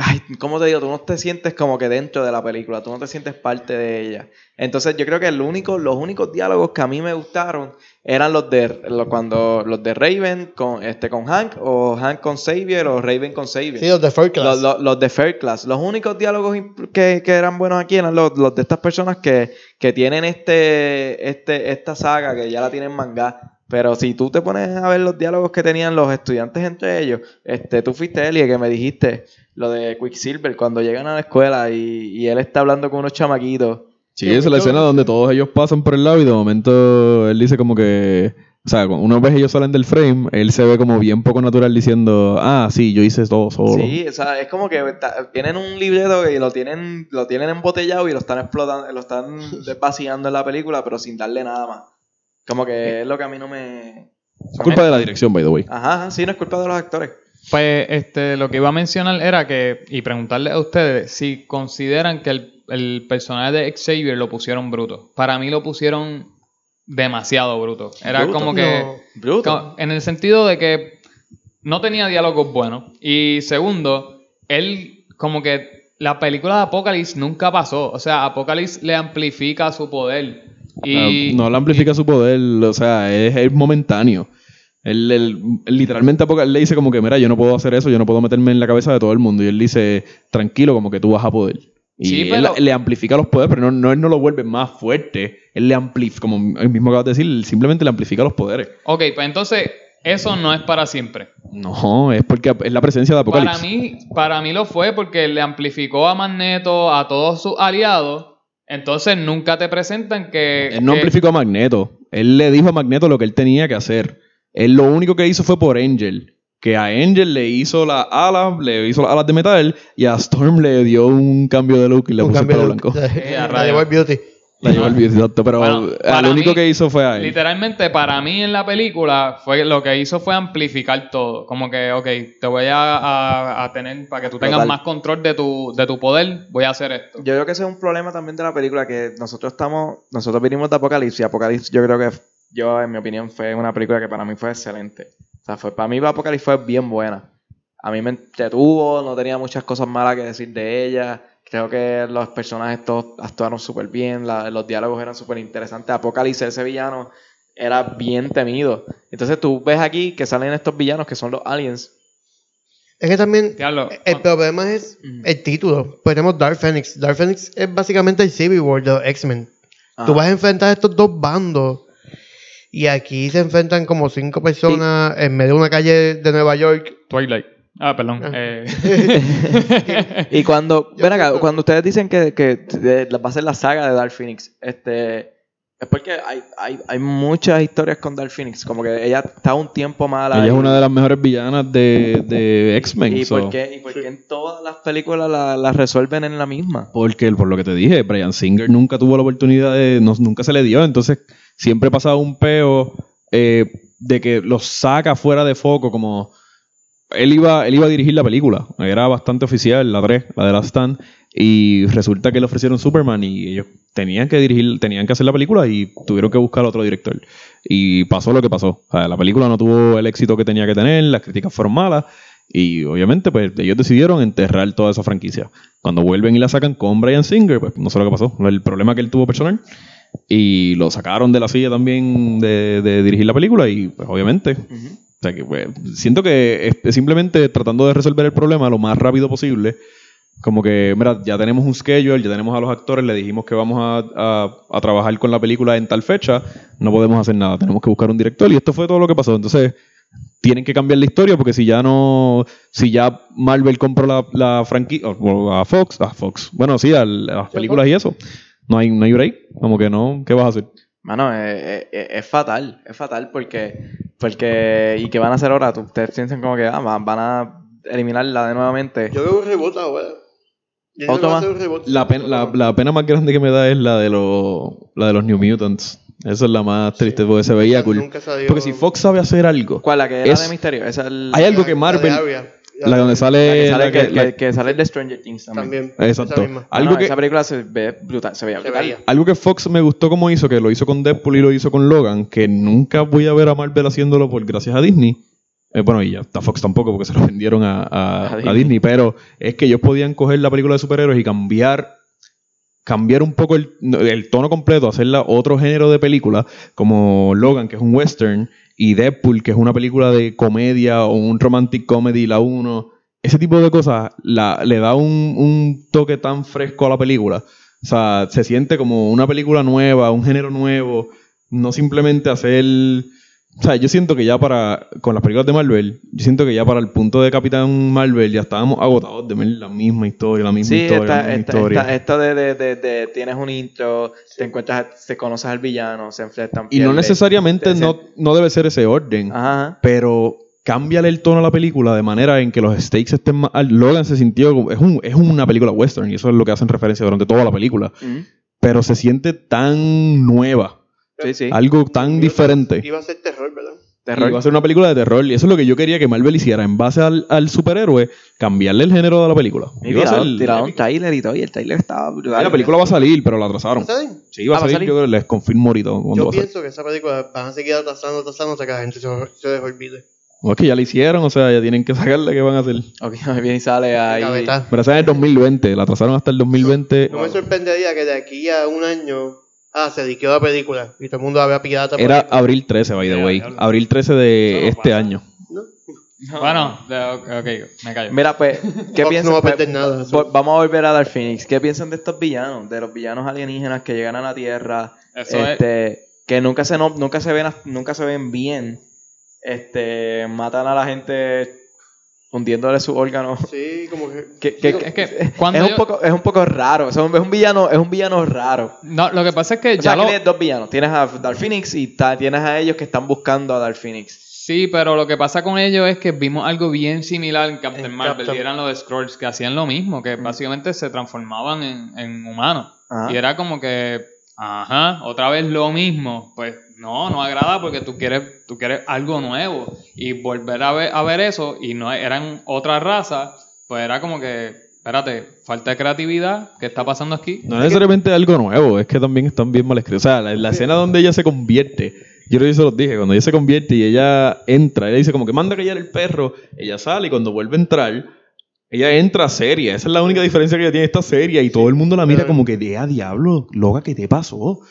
Ay, ¿cómo te digo? Tú no te sientes como que dentro de la película, tú no te sientes parte de ella. Entonces yo creo que el único, los únicos diálogos que a mí me gustaron eran los de los, cuando los de Raven con este con Hank o Hank con Xavier o Raven con Xavier. Sí, los de First Class. Los, los- los de Fair Class. Los únicos diálogos que eran buenos aquí eran los, los de estas personas que, que tienen este, este, esta saga, que ya la tienen manga. Pero si tú te pones a ver los diálogos que tenían los estudiantes entre ellos, este, tú fuiste Eli que me dijiste lo de Quicksilver cuando llegan a la escuela y, y él está hablando con unos chamaquitos. Sí, esa es la escena donde todos ellos pasan por el lado y de momento él dice como que... O sea, cuando una vez ellos salen del frame, él se ve como bien poco natural diciendo, ah, sí, yo hice todo solo. Sí, o sea, es como que tienen un libreto y lo tienen, lo tienen embotellado y lo están explotando, lo están vaciando en la película, pero sin darle nada más. Como que es lo que a mí no me. Es culpa de la dirección, by the way. Ajá, ajá, sí, no es culpa de los actores. Pues este, lo que iba a mencionar era que, y preguntarle a ustedes si consideran que el, el personaje de Xavier lo pusieron bruto. Para mí lo pusieron demasiado bruto. Era ¿Bruto? como que, No. Bruto. como- en el sentido de que no tenía diálogos buenos. Y segundo, él como que la película de Apocalypse nunca pasó. O sea, Apocalypse le amplifica su poder. Y, Ah, no le amplifica su poder, o sea, es, es momentáneo. Él, él- él literalmente Apocal le dice como que, mira, yo no puedo hacer eso, yo no puedo meterme en la cabeza de todo el mundo. Y él dice, tranquilo, como que tú vas a poder. Y Sí, él, pero- le amplifica los poderes, pero no, no, él no lo vuelve más fuerte. Él le amplifica, como él mismo acabas de decir, él simplemente le amplifica los poderes. Ok, pues entonces eso no es para siempre. No, es porque es la presencia de Para Apocalipsis. mí, para mí lo fue porque le amplificó a Magneto, a todos sus aliados. Entonces nunca te presentan que. Él no que- amplificó a Magneto. Él le dijo a Magneto lo que él tenía que hacer. Él lo único que hizo fue por Angel. Que a Angel le hizo las alas, le hizo las alas de metal y a Storm le dio un cambio de look y le Un puso el pelo de- blanco. Eh, a Beauty. La llevó el exacto, pero Bueno, para único mí, que hizo fue a él. Literalmente, para mí en la película, fue lo que hizo fue amplificar todo. Como que, ok, te voy a, a- a tener, para que tú tengas Total. más control de tu, de tu poder, voy a hacer esto. Yo creo que ese es un problema también de la película, que nosotros estamos, nosotros vinimos de Apocalipsis, y Apocalipsis yo creo que, yo en mi opinión, fue una película que para mí fue excelente. O sea, fue, para mí Apocalipsis fue bien buena. A mí me entretuvo, no tenía muchas cosas malas que decir de ella. Creo que los personajes todos actuaron súper bien, la- los diálogos eran súper interesantes. Apocalipsis, ese villano, era bien temido. Entonces tú ves aquí que salen estos villanos que son los aliens. Es que también Diablo, el problema es el título. Pues tenemos Dark Phoenix. Dark Phoenix es básicamente el Civil War de los X-Men. Tú Ajá. vas a enfrentar a estos dos bandos. Y aquí se enfrentan como cinco personas en medio de una calle de Nueva York. Twilight. Ah, perdón. Ah. eh. Y cuando, ven acá, cuando ustedes dicen que, que va a ser la saga de Dark Phoenix, este, es porque hay, hay, hay muchas historias con Dark Phoenix, como que ella está un tiempo mala. Ella es una de las mejores villanas de, de X-Men. ¿Y so- por qué, y por qué en todas las películas la, la resuelven en la misma? Porque, por lo que te dije, Brian Singer nunca tuvo la oportunidad de. no- nunca se le dio. Entonces, siempre pasaba un peo. eh, de que los saca fuera de foco, como él iba, él iba a dirigir la película, era bastante oficial, la 3, la de Last Stand, y resulta que le ofrecieron Superman y ellos tenían que dirigir, tenían que hacer la película y tuvieron que buscar otro director. Y pasó lo que pasó. O la película no tuvo el éxito que tenía que tener, las críticas fueron malas y obviamente pues ellos decidieron enterrar toda esa franquicia. Cuando vuelven y la sacan con Brian Singer, pues no sé lo que pasó, el problema que él tuvo personal. Y lo sacaron de la silla también de dirigir la película y pues obviamente o sea que pues, siento que es- simplemente tratando de resolver el problema lo más rápido posible. Como que, mira, ya tenemos un schedule, ya tenemos a los actores, le dijimos que vamos a, a- a trabajar con la película en tal fecha, no podemos hacer nada, tenemos que buscar un director y esto fue todo lo que pasó. Entonces, tienen que cambiar la historia porque si ya no, si ya Marvel compró la, la franquicia, a Fox, a Fox, bueno, sí, a, las películas y eso, no hay, no hay break, como que no, ¿qué vas a hacer? Mano, es, es- es fatal, es fatal porque, porque, ¿y qué van a hacer ahora? ¿Tú- ¿Ustedes piensan como que ah, van, van a eliminarla de nuevamente? Yo veo un reboot ahora. La pena, la, la pena más grande que me da es la de, los la de los New Mutants. Esa es la más triste porque se veía cool. Nunca salió- Porque si Fox sabe hacer algo, ¿Cuál? ¿La que era Es- de misterio? Esa es el- hay algo que La de Marvel. La donde la sale, que sale, la que, que- la- que- que sale de Stranger Things también. También. Exacto. esa misma. Algo que- Esa película se ve brutal, se veía brutal. algo que Fox me gustó como hizo, que lo hizo con Deadpool y lo hizo con Logan, que nunca voy a ver a Marvel haciéndolo por gracias a Disney. Eh, bueno, y ya, a Fox tampoco, porque se lo vendieron a, a- A a Disney. Disney. pero es que ellos podían coger la película de superhéroes y cambiar cambiar un poco el, el tono completo, hacerla otro género de película, como Logan, que es un western, y Deadpool, que es una película de comedia o un romantic comedy, la uno. Ese tipo de cosas la, le da un, un toque tan fresco a la película. O sea, se siente como una película nueva, un género nuevo, no simplemente hacer... O sea, yo siento que ya para, con las películas de Marvel, yo siento que ya para el punto de Capitán Marvel ya estábamos agotados de ver la misma historia, la misma Sí, historia, la esta, misma esta, historia. esta, esta de, de, de, de tienes un intro, te encuentras, te conoces al villano, se enfrentan. Y no necesariamente Te- no, no debe ser ese orden, Ajá. pero cámbiale el tono a la película de manera en que los stakes estén más... Logan se sintió... como- Es, un, es una película western y eso es lo que hacen referencia durante toda la película. Pero se siente tan nueva, Sí, sí. algo tan Iba- diferente. Iba a ser terror, ¿verdad? Terror. Va a ser una película de terror. Y eso es lo que yo quería que Marvel hiciera. En base al, al superhéroe, cambiarle el género de la película. Y Iba a tiraron, un trailer y todo, y el trailer estaba brutal. la película va a salir, pero la atrasaron. Sí, va a Ah, ¿va a salir, salir? yo creo, les confirmo ahorita Yo va a ser. pienso que esa película van a seguir atrasando, atrasando hasta que la gente se, se les olvide. O es que ya la hicieron, o sea, ya tienen que sacarla, ¿qué van a hacer? Ok, viene y sale ahí. Pero esa es el 2020, la atrasaron hasta el 2020. No me sorprendería que de aquí a un año, ah, se liqueó la película y todo el mundo la vea pirata. Era ahí. abril 13, by the way. Abril 13 de este pasa. año. ¿no? Bueno, ok, me callo. Mira, pues, ¿qué piensan? no va a Pues, perder nada. vo- Vamos a volver a Dark Phoenix. ¿Qué piensan de estos villanos? De los villanos alienígenas que llegan a la Tierra, Eso es. este, que nunca se, no- nunca se ven, nunca se ven bien, este, matan a la gente hundiéndole sus órganos. Sí, como que. Que- que- digo, Es que cuando es, un poco, es un poco raro. o sea, es un villano, es un villano raro. No, lo que pasa es que O ya sea, lo... tienes dos villanos. Tienes a Dark Phoenix y ta- tienes a ellos que están buscando a Dark Phoenix. Sí, pero lo que pasa con ellos es que vimos algo bien similar en Captain En Marvel Captain- y eran los Scrolls que hacían lo mismo, que básicamente se transformaban en, en humanos. Ajá. Y era como que, ajá, otra vez lo mismo. Pues no, no agrada porque tú quieres, tú quieres algo nuevo. Y volver a ver, a ver eso y no eran otra raza, pues era como que, espérate, falta de creatividad, ¿qué está pasando aquí? No es necesariamente algo nuevo, es que también están bien mal escritos. O sea, la, la escena donde ella se convierte, yo que se los dije, cuando ella se convierte y ella entra, ella dice como que manda a callar el perro, ella sale y cuando vuelve a entrar, ella entra seria. Esa es la única diferencia que ella tiene, está seria y todo el mundo la mira como que, de a diablo, loca, ¿qué te pasó?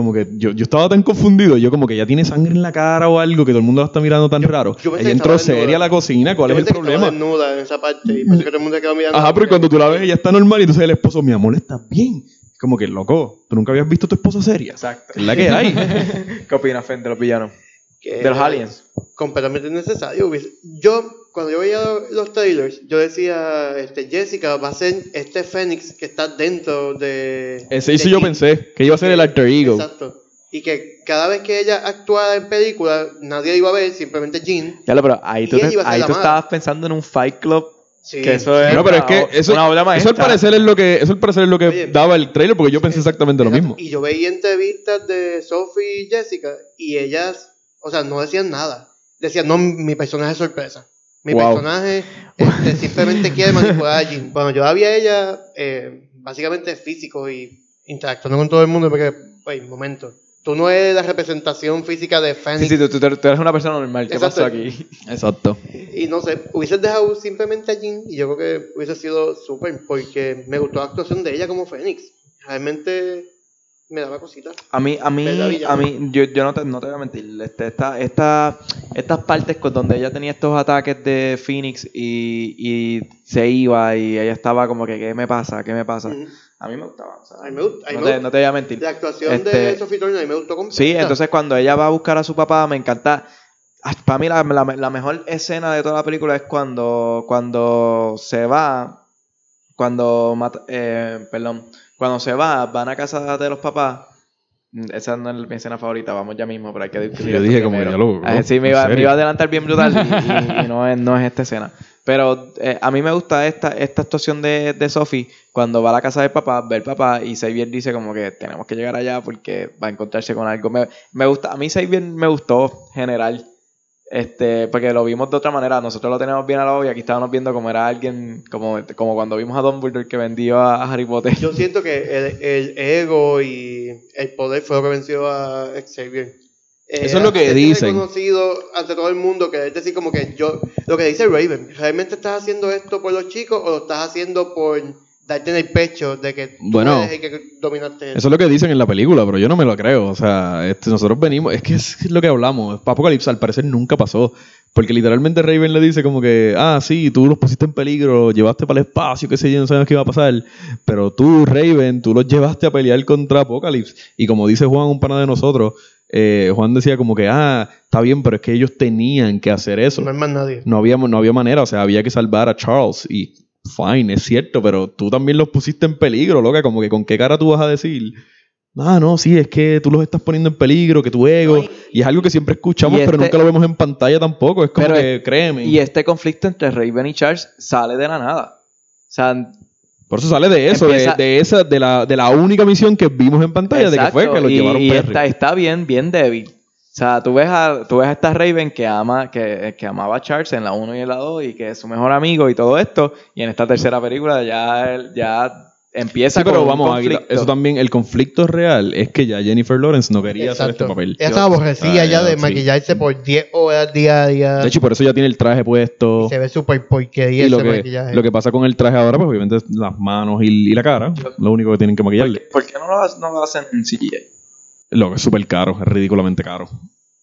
Como que yo, yo estaba tan confundido, yo como que ya tiene sangre en la cara o algo que todo el mundo la está mirando tan raro. yo pensé ella entró seria a la cocina, ¿cuál yo es el pensé que estaba problema? desnuda en esa parte y pensé que todo el mundo se quedó mirando. Ajá, pero cuando tú la ves, ella está normal y entonces el esposo, mi amor, ¿estás bien? Como que, loco, ¿tú nunca habías visto a tu esposa seria? Exacto. Es la que hay. ¿Qué opinas, Fen, de los villanos? Que De los aliens. Completamente innecesario. Yo, cuando yo veía los, los trailers, yo decía, este, Jessica va a ser este Fénix que está dentro de... Ese de hizo yo pensé, que iba a ser el alter ego. Exacto. Y que cada vez que ella actuara en película, nadie iba a ver, simplemente Jean. Ya lo, pero ahí tú, te- ahí estabas pensando en un Fight Club. Sí. Que eso es No, pero es que eso, una obra eso al parecer es lo que, eso al parecer es lo que Oye, daba el trailer, porque yo pensé exactamente lo mismo. Y yo veía entrevistas de Sophie y Jessica y ellas O sea, no decían nada. Decían, no, mi personaje es sorpresa. Mi Wow. personaje este, simplemente quiere manipular a Jean. Bueno, yo la vi a ella eh, básicamente físico y interactuando con todo el mundo porque, pues, momento. Tú no eres la representación física de Sí, Fanny. sí, tú, tú- tú eres una persona normal. ¿Qué Exacto. pasó aquí? Exacto. Y no sé, hubieses dejado simplemente a Jean y yo creo que hubiese sido súper porque me gustó la actuación de ella como Fénix. Realmente me daba cositas. A mí, a mí, a mí, yo, yo no, te, no te voy a mentir. Este, esta, esta, estas partes con donde ella tenía estos ataques de Phoenix y, y se iba y ella estaba como que, ¿qué me pasa? ¿Qué me pasa? A mí me gustaba. o sea, A mí me gusta- a mí no, me te, gusta. no te voy a mentir. La actuación de Este- Sophie Turner a mí me gustó completa. Sí, entonces cuando ella va a buscar a su papá, me encanta. Ah, Para mí la, la- la mejor escena de toda la película es cuando, cuando se va, cuando mata- eh, perdón, cuando se va, van a casa de los papás. Mm, Esa no es mi escena favorita, vamos ya mismo, pero hay que discutir Yo dije como primero. ya lo- Ah, ¿no? Sí, me ¿En iba, me serio? iba a adelantar bien brutal y, y- y no, es, no es esta escena. Pero eh, a mí me gusta esta, esta actuación de, de Sophie cuando va a la casa del papá, ve al papá y Xavier dice como que tenemos que llegar allá porque va a encontrarse con algo. Me, me gusta, a mí Xavier me gustó general. Este, porque lo vimos de otra manera, nosotros lo teníamos bien a la obvia, aquí estábamos viendo como era alguien, como, como cuando vimos a Dumbledore que vendió a, Harry Potter. Yo siento que el, el ego y el poder fue lo que venció a Xavier. Eh, Eso es lo que dicen. reconocido ante todo el mundo, que es decir, como que yo, lo que dice Raven, ¿realmente estás haciendo esto por los chicos o lo estás haciendo por darte en el pecho de que tú Bueno, eres el que dominaste Eso es lo que dicen en la película, pero yo no me lo creo. O sea, este, nosotros venimos, es que es lo que hablamos. Apocalipsis al parecer nunca pasó. Porque literalmente Raven le dice como que, ah, sí, tú los pusiste en peligro, llevaste para el espacio, qué sé yo, no sabemos qué iba a pasar. Pero tú, Raven, tú los llevaste a pelear contra Apocalypse. Y como dice Juan, un pana de nosotros, eh, Juan decía como que, ah, está bien, pero es que ellos tenían que hacer eso. No hay más nadie. No había, no había manera, o sea, había que salvar a Charles. Y fine, es cierto, pero tú también los pusiste en peligro, loca. Como que con qué cara tú vas a decir. Ah, no, sí, es que tú los estás poniendo en peligro, que tu ego. No, y- y, es algo que siempre escuchamos, pero este- nunca lo vemos en pantalla tampoco. Es como Pero que, créeme. Y este conflicto entre Raven y Charles sale de la nada. O sea, Por eso sale de eso, de- Empieza- de, esa, de la, de la única misión que vimos en pantalla, de que fue que los y, llevaron y está, está bien, bien débil. O sea, tú ves a, tú ves a esta Raven que ama, que, que amaba a Charles en la 1 y en la 2 y que es su mejor amigo y todo esto. Y en esta tercera película ya, ya empieza Sí, pero con un vamos, Águila, conflicto. eso también, el conflicto real es que ya Jennifer Lawrence no quería hacer este Exacto. papel. Ella estaba aborrecida Ah, ya de sí. maquillarse por 10 horas diarias. De hecho, por eso ya tiene el traje puesto. y se ve súper porquería Y lo ese que, maquillaje. lo que pasa con el traje ahora, pues obviamente las manos y, y la cara. Lo único que tienen que ¿Por maquillarle. qué, por qué no, lo, no lo hacen en CGI? Lo que es súper caro, es ridículamente caro.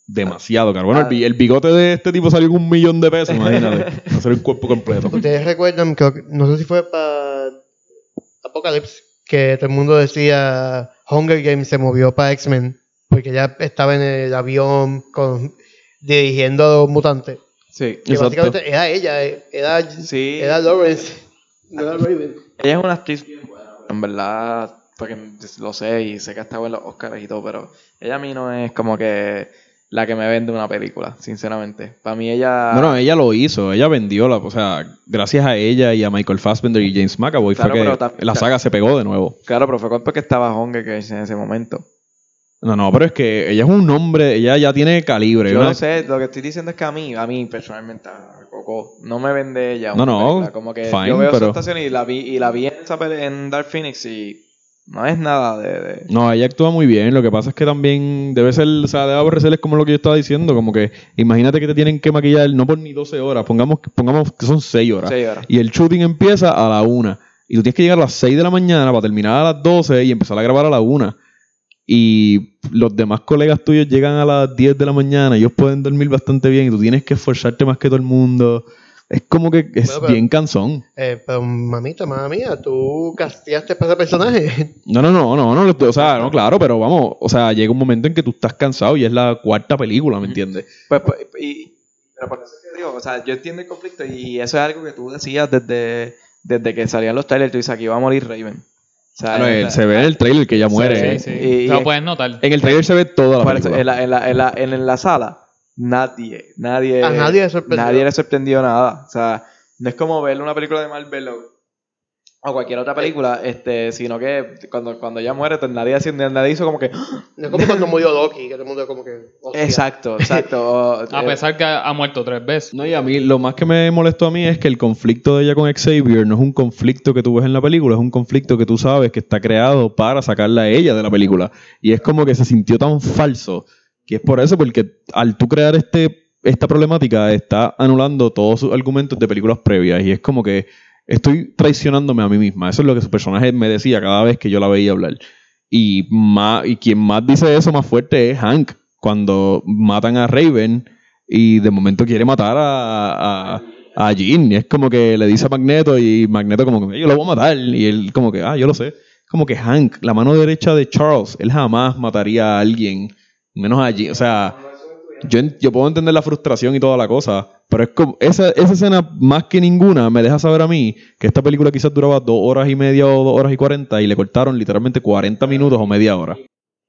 Demasiado caro. Bueno, el, Ah. el bigote de este tipo salió con un millón de pesos, imagínate. Hacer el cuerpo completo. Ustedes recuerdan, creo que- no sé si fue para Apocalypse, que todo el mundo decía Hunger Games se movió para X-Men, porque ya estaba en el avión con, dirigiendo a los mutantes. Sí. Que Exacto. básicamente era ella, era, Sí. era Lawrence, no era Raven. Ella es una actriz bien buena. En verdad, porque lo sé y sé que ha estado en los Oscars y todo, pero ella a mí no es como que la que me vende una película, sinceramente. Para mí ella... No, no, ella lo hizo, ella vendió la, o sea, gracias a ella y a Michael Fassbender y James McAvoy Claro, fue que la saga se pegó de nuevo. Claro, pero fue porque estaba Hunger Games en ese momento. No, no, pero es que ella es un hombre, ella ya tiene calibre. Yo no sé, lo que estoy diciendo es que a mí, a mí personalmente, a Coco, no me vende ella. No, no, película. Como que fine, yo veo pero- su actuación y la vi, y la vi en, esa en Dark Phoenix y no es nada de... de- No, ella actúa muy bien. Lo que pasa es que también debe ser, o sea, debe aborrecerles como lo que yo estaba diciendo. Como que imagínate que te tienen que maquillar no por ni 12 horas, pongamos, pongamos que son 6 horas. Seis horas. Y el shooting empieza a la 1. Y tú tienes que llegar a las 6 de la mañana para terminar a las 12 y empezar a grabar a la 1. Y los demás colegas tuyos llegan a las 10 de la mañana, ellos pueden dormir bastante bien y tú tienes que esforzarte más que todo el mundo. Es como que es Bueno, pero- bien cansón. Eh, pero mamita, mamá mía, tú casteaste para ese personaje. No, no, no, no, no, o sea, no, claro, pero vamos, o sea, llega un momento en que tú estás cansado y es la cuarta película, ¿me entiendes? Pues, pues, y, pero por eso es que digo, o sea, yo entiendo el conflicto y eso es algo que tú decías desde, desde que salían los trailers, tú dices, aquí va a morir Raven. O sea, Claro, en- él- se ve en el trailer que ella muere. Sí, ¿eh? sí. Y- Lo puedes notar. En el trailer se ve toda la película. en, la, en, la, en, la, en, en la sala, nadie, nadie, A nadie le sorprendió. nadie le sorprendió nada. O sea, no es como ver una película de Marvel o cualquier otra película, este, sino que cuando, cuando ella muere, pues, nadie, nadie hizo como que. No es como cuando murió Loki, que todo el mundo como que. hostia. Exacto, exacto. o, A eh, pesar que ha muerto tres veces. No, y a mí lo más que me molestó a mí es que el conflicto de ella con Xavier no es un conflicto que tú ves en la película, es un conflicto que tú sabes que está creado para sacarla a ella de la película. Y es como que se sintió tan falso, que es por eso, porque al tú crear este, esta problemática, está anulando todos sus argumentos de películas previas. Y es como que estoy traicionándome a mí misma. Eso es lo que su personaje me decía cada vez que yo la veía hablar. Y, más, y quien más dice eso más fuerte es Hank, cuando matan a Raven y de momento quiere matar a, a, a Jean. Y es como que le dice a Magneto y Magneto como que yo lo voy a matar. Y él como que, ah, yo lo sé. Como que Hank, la mano derecha de Charles, él jamás mataría a alguien, menos a Jean. O sea, yo, yo puedo entender la frustración y toda la cosa, pero es como, esa, esa escena más que ninguna me deja saber a mí que esta película quizás duraba dos horas y media o dos horas y cuarenta y le cortaron literalmente 40 minutos o media hora.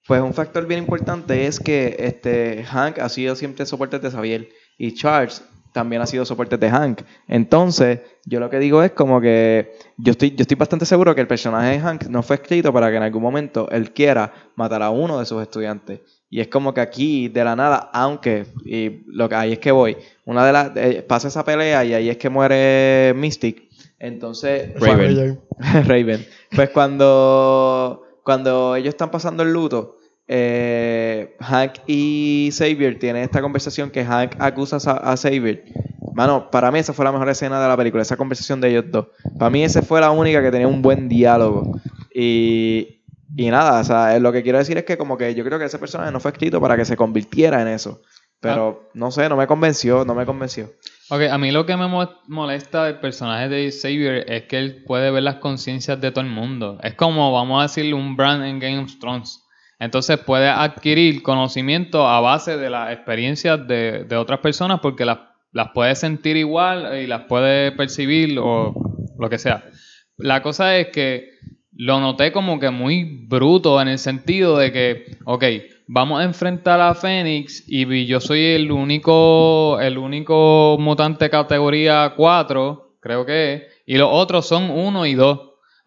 Pues un factor bien importante es que este Hank ha sido siempre soporte de Xavier y Charles también ha sido soporte de Hank. Entonces, yo lo que digo es como que yo estoy, yo estoy bastante seguro que el personaje de Hank no fue escrito para que en algún momento él quiera matar a uno de sus estudiantes. Y es como que aquí, de la nada, aunque, y lo que ahí es que voy, una de las, eh, pasa esa pelea y ahí es que muere Mystic. Entonces, Raven. Raven. Pues cuando, cuando ellos están pasando el luto, eh, Hank y Xavier tienen esta conversación que Hank acusa a, a Xavier. Mano, para mí esa fue la mejor escena de la película, esa conversación de ellos dos. Para mí esa fue la única que tenía un buen diálogo. Y, y nada, o sea, eh, lo que quiero decir es que como que yo creo que ese personaje no fue escrito para que se convirtiera en eso. Pero no sé, no me convenció, no me convenció. Ok, a mí lo que me mo- molesta del personaje de Xavier es que él puede ver las conciencias de todo el mundo. Es como, vamos a decirle, un brand en Game of Thrones. Entonces puede adquirir conocimiento a base de las experiencias de, otras personas porque las, las puede sentir igual y las puede percibir o lo que sea. La cosa es que lo noté como que muy bruto en el sentido de que, ok, vamos a enfrentar a Fénix y yo soy el único, el único mutante categoría 4, creo que es, y los otros son 1 y 2.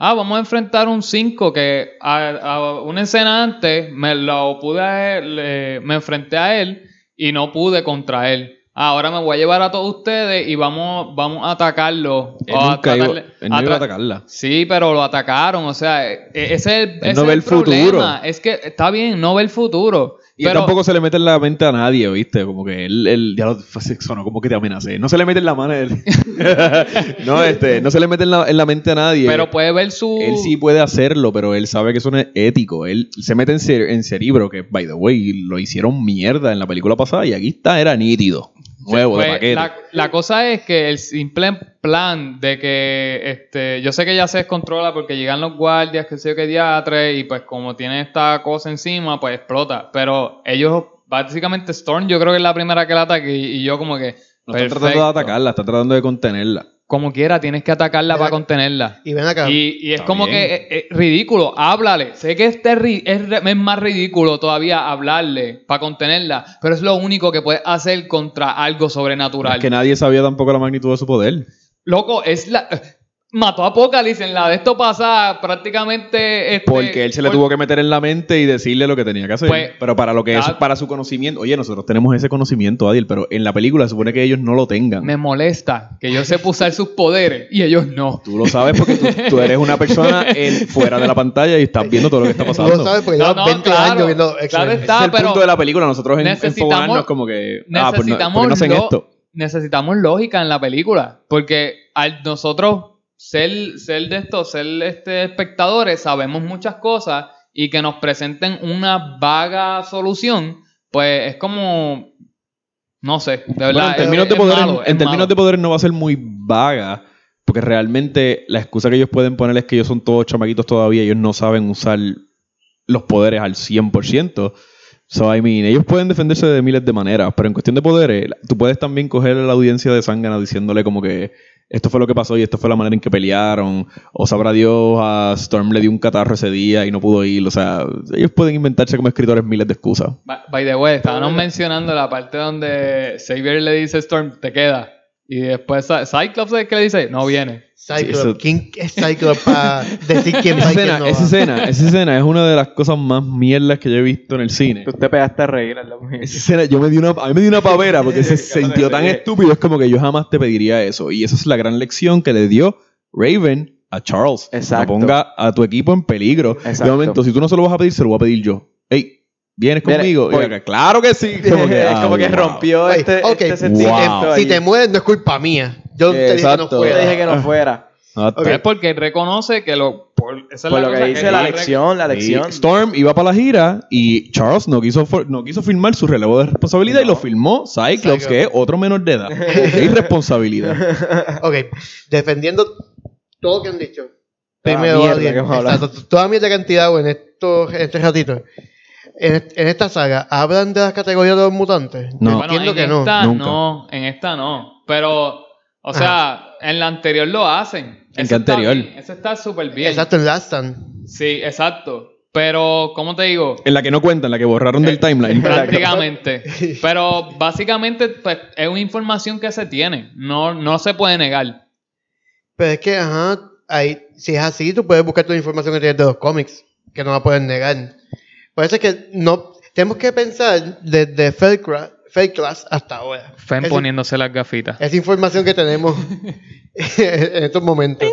Ah, vamos a enfrentar un 5 que a, a una escena antes me lo pude, me enfrenté a él y no pude contra él. Ah, ahora me voy a llevar a todos ustedes y vamos, vamos a atacarlo. Él, o a nunca iba, tratarle- él no iba a tra- atacarla. Sí, pero lo atacaron, o sea, e- e- ese es el, no ve el futuro. problema. Es que está bien, no ve el futuro. Y pero tampoco se le mete en la mente a nadie, ¿viste? Como que él, él ya lo sonó como que te amenacé. No se le mete en la mano. él- no, este, no se le mete en la, en la mente a nadie. pero puede ver su... Él sí puede hacerlo, pero él sabe que eso no es ético. Él se mete en, cer- en cerebro, que, by the way, lo hicieron mierda en la película pasada y aquí está, era nítido. Nuevo, de Pues, paquete. la, la cosa es que el simple plan de que este yo sé que ya se descontrola porque llegan los guardias, que sé yo qué diatre, y pues como tiene esta cosa encima, pues explota. Pero ellos, básicamente Storm, yo creo que es la primera que la ataque y, y yo como que. No están tratando de atacarla, están tratando de contenerla. Como quiera, tienes que atacarla Ven para acá. contenerla. Y ven acá. Y, y es Está como bien. que es, es ridículo, háblale. Sé que este ri- es, es más ridículo todavía hablarle para contenerla, pero es lo único que puedes hacer contra algo sobrenatural. Es que nadie sabía tampoco la magnitud de su poder. Loco, es la. Mató a Apocalypse en la de esto pasa prácticamente. Este, Porque él se le por- tuvo que meter en la mente y decirle lo que tenía que hacer. Pues, pero para lo que es, para su conocimiento. Oye, nosotros tenemos ese conocimiento, Adil, pero en la película se supone que ellos no lo tengan. Me molesta que yo sepa usar sus poderes y ellos no. Tú lo sabes porque tú, tú eres una persona en- fuera de la pantalla y estás viendo todo lo que está Tú pasando. lo sabes porque No, llevas no, 20 claro, años viendo claro está. Es el pero punto de la película. Nosotros en, enfogonarnos como que. Ah, pues no, necesitamos, ¿por qué no hacen lo- esto? necesitamos lógica en la película. Porque al nosotros ser, ser de esto, ser este, espectadores, sabemos muchas cosas y que nos presenten una vaga solución, pues es como. No sé, de verdad. Bueno, en es- términos, de es poderes, malo, en términos de no va a ser muy vaga. Porque realmente la excusa que ellos pueden poner es que ellos son todos chamaquitos todavía. Ellos no saben usar los poderes al 100%. So, I mean, ellos pueden defenderse de miles de maneras. Pero en cuestión de poderes, tú puedes también coger a la audiencia de Sangana diciéndole como que esto fue lo que pasó y esto fue la manera en que pelearon. O sabrá Dios, a Storm le dio un catarro ese día y no pudo ir. O sea, ellos pueden inventarse como escritores miles de excusas. By- the way, estábamos mencionando la parte donde Xavier le dice a Storm, te queda. Y después Cy- Cyclops es que le dice, no viene. Cyclops. eso- ¿Quién es Cyclops para decir quién va escena, no esa va? escena, esa escena es una de las cosas más mierdas que yo he visto en el cine. Tú te pegaste a reír lado mío. Esa escena, yo me di una, a mí me dio una pavera porque se sintió tan estúpido. Es como que yo jamás te pediría eso. Y esa es la gran lección que le dio Raven a Charles. Exacto. No ponga a tu equipo en peligro. De Exacto. momento, si tú no se lo vas a pedir, se lo voy a pedir yo. Ey, ¿vienes Viene, conmigo? Claro que sí. Como que, ah, como que wow. rompió Oye, este, ok, este si, sentimiento. Wow. si te mueres no es culpa mía. Yo te dije que no fuera. te dije que no fuera. Ok. Es porque él reconoce que lo... Por, esa es Por la lo que dice la lección, la lección. Storm iba para la gira y Charles no quiso, for- no quiso firmar su relevo de responsabilidad y lo firmó Cyclops, Cyclops. que es otro menor de edad. Qué irresponsabilidad. Ok, defendiendo todo lo que han dicho. Toda Primero, mierda que hemos hablado. exacto, toda mierda que han tirado en, estos, en este ratito. En, est- en esta saga, ¿hablan de las categorías de los mutantes? No. Yo Bueno, entiendo en que no. esta nunca. no, en esta no. Pero, o sea, en la anterior lo hacen. ¿En está anterior? Eso está súper bien. Exacto, en Last Stand. Sí, exacto. Pero, ¿cómo te digo? En la que no cuentan, la que borraron del timeline. Prácticamente. Pero básicamente pues, es una información que se tiene. No, no se puede negar. Pero es que, ajá, ahí, si es así, tú puedes buscar toda la información que tienes de los cómics, que no la pueden negar. Por eso es que no, tenemos que pensar desde Fake Cra- Fake Class hasta ahora. Fen poniéndose las gafitas. Esa información que tenemos en estos momentos.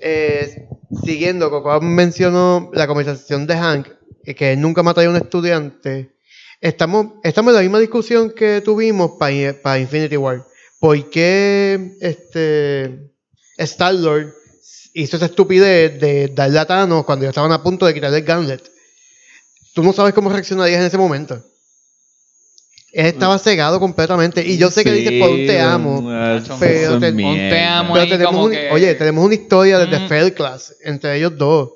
Eh, siguiendo, Coco mencionó la conversación de Hank, que él nunca mataría a un estudiante. Estamos, estamos en la misma discusión que tuvimos para Infinity War. ¿Por qué este, Star-Lord hizo esa estupidez de darle a Thanos cuando ya estaban a punto de quitarle el gauntlet? Tú no sabes cómo reaccionarías en ese momento. Él estaba cegado completamente. Y yo sé que dices por un te amo. pero te- te amo Pero tenemos un- que- Oye, tenemos una historia desde Mm. Fail Class entre ellos dos.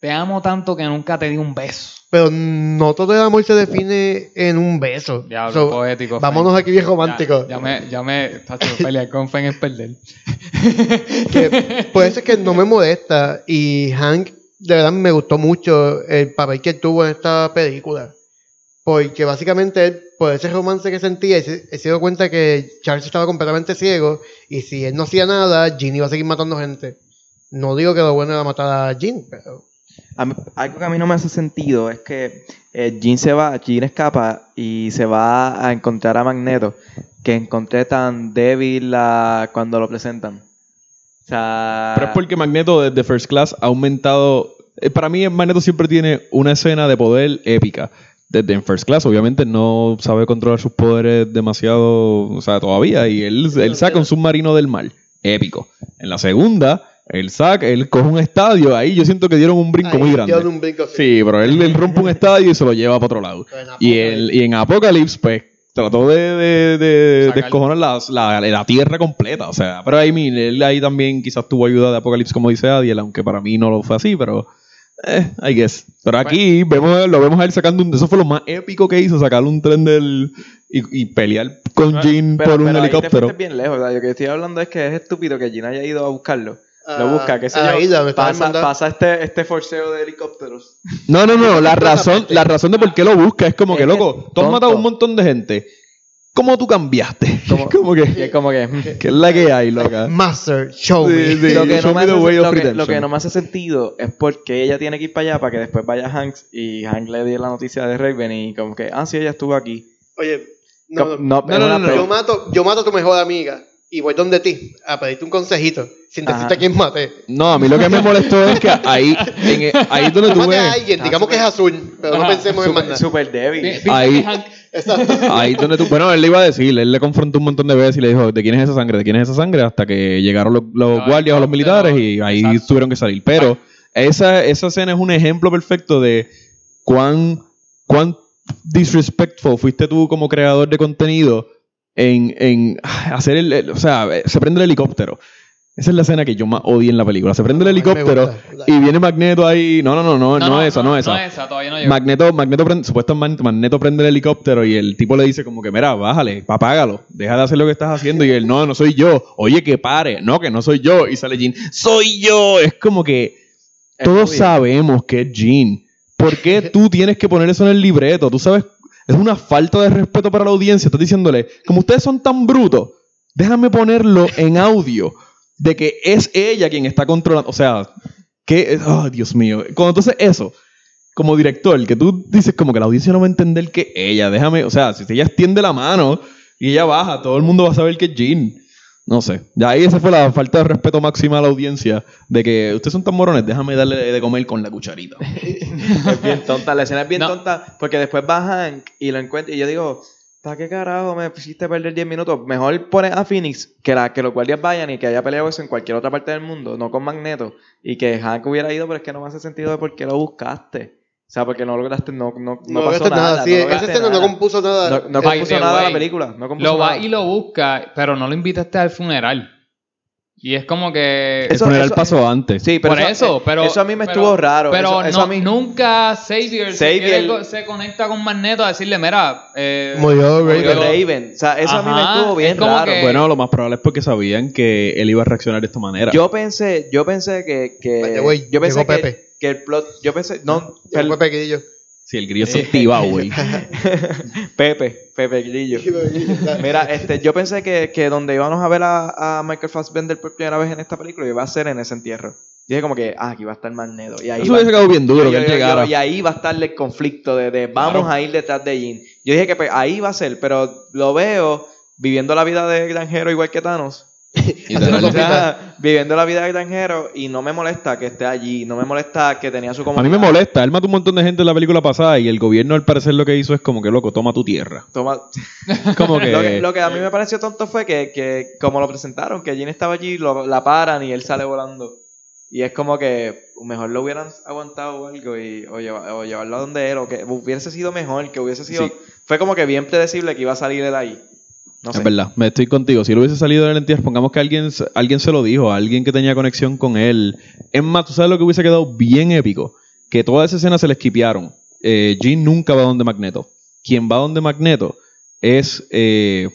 Te amo tanto que nunca te di un beso. Pero no todo el amor se define en un beso. Diablo, So, poético. vámonos Fen. aquí bien romántico. Ya, ya me, ya me, tacho, pelear con Fen es perder. Que por eso es que no me molesta. Y Hank, de verdad, me gustó mucho el papel que tuvo en esta película. Porque básicamente él, por ese romance que sentía, él se, dio cuenta que Charles estaba completamente ciego. Y si él no hacía nada, Jean iba a seguir matando gente. No digo que lo bueno era matar a Jean, pero. Algo que a mí no me hace sentido es que eh, Jean se va, Jean escapa y se va a encontrar a Magneto, que encontré tan débil cuando lo presentan. Sea, Pero es porque Magneto desde First Class ha aumentado. eh, Para mí, Magneto siempre tiene una escena de poder épica. Desde en First Class, obviamente, no sabe controlar sus poderes demasiado. O sea, todavía. Y él, él saca un submarino del mar. Épico. En la segunda, él saca, él coge un estadio. Ahí yo siento que dieron un brinco muy grande. un brinco. Sí, pero él, él rompe un estadio y se lo lleva para otro lado. Y, Apocalypse- el, y en Apocalypse, pues, trató de, de, de descojonar la, la, la tierra completa. O sea, pero ahí, él ahí también quizás tuvo ayuda de Apocalypse, como dice Adiel, aunque para mí no lo fue así, pero. Eh, I guess. Pero aquí vemos, lo vemos a él sacando un. Eso fue lo más épico que hizo, sacar un tren del. Y, y pelear con pero- por un pero ahí te helicóptero. fuiste bien lejos, ¿verdad? Yo que estoy hablando es que es estúpido que Jean haya ido a buscarlo. Ah, lo busca, qué sé a la yo. isla donde estaban pasa, este, este forceo de helicópteros. No, no, no. La razón, la razón de por qué lo busca es como que, Es que loco, tú has matado a un montón de gente. ¿Cómo tú cambiaste? Como- que. como que... mm, ¿Qué es la que hay, loca? Master, show me. Sí, sí. lo, que show no me hace, way of lo, que, lo que no me hace sentido es porque ella tiene que ir para allá para que después vaya Hanks y Hank le dé la noticia de Raven y como que, ah, sí, ella estuvo aquí. Oye, no, no, No, no, no, no, Yo no. mato, yo mato a tu mejor amiga y voy donde ti a pedirte un consejito sin decirte Ajá. a quién maté. No, a mí lo que me molestó es que ahí, en, ahí donde tú a alguien, Ah, digamos que es azul, pero no pensemos en más Súper débil. Ahí- ahí es donde tú, bueno, él le iba a decir, él le confrontó un montón de veces y le dijo, ¿de quién es esa sangre? ¿De quién es esa sangre? Hasta que llegaron los, guardias o los militares y ahí exacto. tuvieron que salir. Pero esa, esa escena es un ejemplo perfecto de cuán, cuán disrespectful fuiste tú como creador de contenido en, en hacer el, el- o sea, se prende el helicóptero. Esa es la escena que yo más odié en la película. Se prende el helicóptero y viene Magneto ahí. No, no, no, no, no, esa, no, esa. No esa, todavía no llegó. Magneto, Magneto prende, supuestamente Magneto prende el helicóptero y el tipo le dice como que, mira, bájale, apágalo, deja de hacer lo que estás haciendo. Y él, no, no soy yo. Oye, que pare. No, que no soy yo. Y sale Jean, soy yo. Es como que todos sabemos que es Jean. ¿Por qué tú tienes que poner eso en el libreto? Tú sabes, es una falta de respeto para la audiencia. Estás diciéndole, como ustedes son tan brutos, déjame ponerlo en audio de que es ella quien está controlando. O sea, que. Oh, Dios mío. Cuando entonces eso, como director, que tú dices como que la audiencia no va a entender que ella, déjame. O sea, si ella extiende la mano y ella baja, todo el mundo va a saber que es Jean. No sé. Ya ahí esa fue la falta de respeto máxima a la audiencia. De que ustedes son tan morones, déjame darle de comer con la cucharita. Es bien tonta, la escena es bien No. tonta porque después va Hank y lo encuentra y yo digo, ¿para qué carajo me hiciste perder 10 minutos? Mejor pones a Phoenix que, la, que los guardias vayan y que haya peleado eso en cualquier otra parte del mundo, no con Magneto. Y que Hank hubiera ido, pero es que no me hace sentido de por qué lo buscaste. O sea, porque no lograste, no, no, no, No, pasó nada. nada. Sí, no lograste escena no compuso nada. No, no By compuso nada la way, película. No compuso Lo va nada. y lo busca, pero no lo invitaste al funeral. Y es como que... El Eso- funeral eso- pasó antes. Sí, pero por eso, eh, pero... Eso a mí me pero- estuvo raro. Pero eso, eso no- a mí, nunca Xavier, se, Xavier- se conecta con Magneto a decirle, mira... Eh, Murió Raven. de Raven. O sea, eso a mí me Ajá, estuvo bien es raro. que- Bueno, lo más probable es porque sabían que él iba a reaccionar de esta manera. Yo pensé, yo pensé que, que yo pensé llegó que, Pepe. Que el plot, yo pensé, no, Fue per- Pequeñillo. Si el grillo se activa, güey. Pepe, Pepe Grillo. Mira, este, yo pensé que, que donde íbamos a ver a, a Michael Fassbender por primera vez en esta película iba a ser en ese entierro. Dije como que, ah, aquí va a estar Magneto. Y ahí Eso hubiese quedado bien duro yo- que él llegara. y ahí va a estar el conflicto de, de vamos Claro. a ir detrás de Jean. Yo dije que pues, ahí va a ser, pero lo veo viviendo la vida de granjero igual que Thanos. Literal. O sea, viviendo la vida de granjero y no me molesta que esté allí, no me molesta que tenía su A comunidad. mí me molesta. Él mató un montón de gente en la película pasada y el gobierno al parecer lo que hizo es como que, loco, toma tu tierra. Toma- Como que... Lo, que, lo que a mí me pareció tonto fue que, que como lo presentaron, que Jean estaba allí, lo- la paran y él sale volando. Y es como que mejor lo hubieran aguantado o algo y, o, lleva- o llevarlo a donde él, o que hubiese sido mejor, que hubiese sido... Sí. Fue como que bien predecible que iba a salir él ahí. No sé. Es verdad, me estoy contigo. Si él hubiese salido del entierro, pongamos que alguien, alguien se lo dijo, alguien que tenía conexión con él. Es más, tú sabes lo que hubiese quedado bien épico. Que toda esa escena se le esquipearon. Eh, Jean nunca va donde Magneto. Quien va donde Magneto es eh,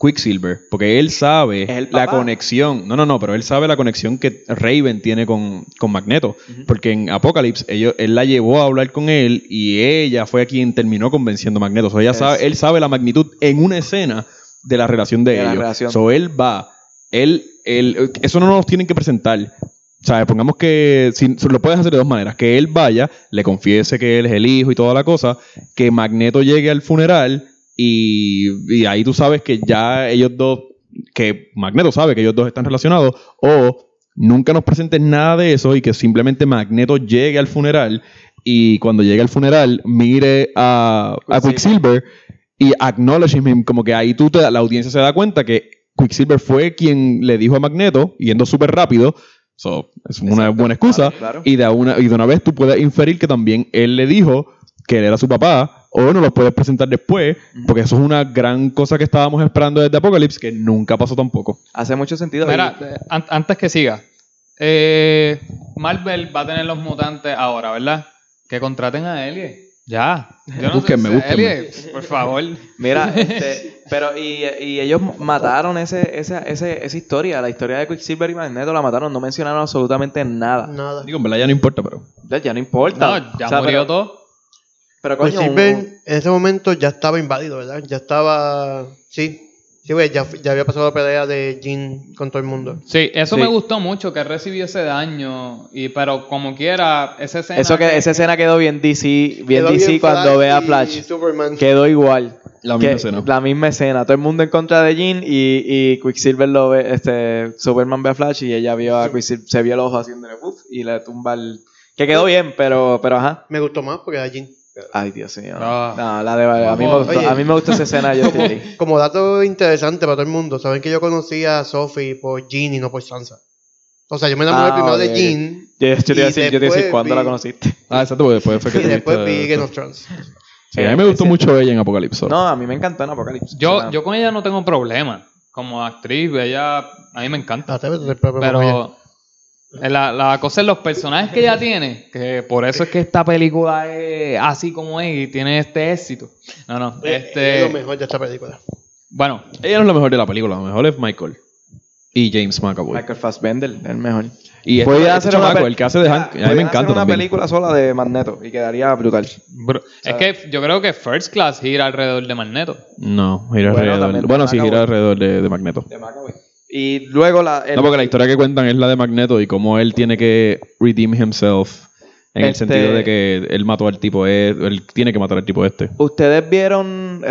Quicksilver. Porque él sabe la conexión. No, no, no, pero él sabe la conexión que Raven tiene con, con Magneto. Porque en Apocalypse ellos, él la llevó a hablar con él y ella fue quien terminó convenciendo a Magneto. O sea, ella sabe, él sabe la magnitud en una escena de la relación de, De ellos. relación. So, él va, él, él, eso no nos tienen que presentar. O sea, pongamos que si, lo puedes hacer de dos maneras. Que él vaya, le confiese que él es el hijo y toda la cosa. Que Magneto llegue al funeral y, y ahí tú sabes que ya ellos dos, que Magneto sabe que ellos dos están relacionados. O nunca nos presentes nada de eso y que simplemente Magneto llegue al funeral y cuando llegue al funeral mire a, a Quicksilver. Y acknowledge him, como que ahí tú te- la audiencia se da cuenta que Quicksilver fue quien le dijo a Magneto, yendo súper rápido, so, es una Exacto, buena excusa, claro, claro. Y, de una, y de una vez tú puedes inferir que también él le dijo que él era su papá, o no lo puedes presentar después, porque eso es una gran cosa que estábamos esperando desde Apocalypse, que nunca pasó tampoco. Hace mucho sentido. Mira, y- eh, an- antes que siga, eh, Marvel va a tener los mutantes ahora, ¿verdad? Que contraten a Elie. Ya. Yo no Búsquenme, sé, búsquenme. Elie, por favor. Mira, este, pero y, y ellos mataron ese, ese, ese, esa historia, la historia de Quicksilver y Magneto la mataron, no mencionaron absolutamente nada. Nada. Digo, en verdad ya no importa, pero... Ya, ya no importa. No, ya O sea, murió pero, todo. Pero coño, un- Silver en ese momento ya estaba inválido, ¿verdad? Ya estaba. Sí. Sí, güey, ya, ya había pasado la pelea de Jean con todo el mundo. Sí, eso Sí. me gustó mucho, que recibió ese daño. Y, pero como quiera, esa escena. eso que, esa escena quedó bien DC, bien Quedó DC bien cuando ve a y Flash. Superman. Quedó igual. La misma Que- escena. La misma escena. Todo el mundo en contra de Jean y, y Quicksilver lo ve, este, Superman ve a Flash y ella vio a Quicksilver, se vio el ojo haciéndole puff y le tumba el... Que quedó bien, pero, pero ajá. Me gustó más porque era Jean. Ay, Dios mío. Ah. No, la de, a, mí me gustó, Oye. a mí me gustó esa escena de Justin Lee. Como dato interesante para todo el mundo, saben que yo conocí a Sophie por Jean y no por Sansa. O sea, yo me enamoré Ah, primero de. Jean Yo, yo te iba a Y decir, yo te iba a decir después cuándo la conociste. Ah, exacto, porque después fue que y después vi. Game of Thrones. Sí, a mí me gustó mucho ella en Apocalipsis. No, a mí me encantó en Apocalipsis. Yo, yo con ella no tengo problema. Como actriz, ella. A mí me encanta. Pero la, la cosa es los personajes que ella tiene, que por eso es que esta película es así como es y tiene este éxito. No, no, Eh, Es lo este, mejor de esta película. bueno, Ella no es lo mejor de la película, lo mejor es Michael. Y James McAvoy. Michael Fassbender, el mejor. Y este, Podía este hacer chamaco, el que hace de Hank, a mí me hacer encanta una también. película sola de Magneto y quedaría brutal. Bro, es que yo creo que First Class gira alrededor de Magneto. No, gira Bueno, alrededor. también Bueno, sí, gira McAvoy. alrededor de, de Magneto. De Macaboy. Y luego la. el- No, porque la historia que cuentan es la de Magneto y cómo él tiene que redeem himself. En el Este- sentido de que él mató al tipo, él tiene que matar al tipo este. Ustedes vieron,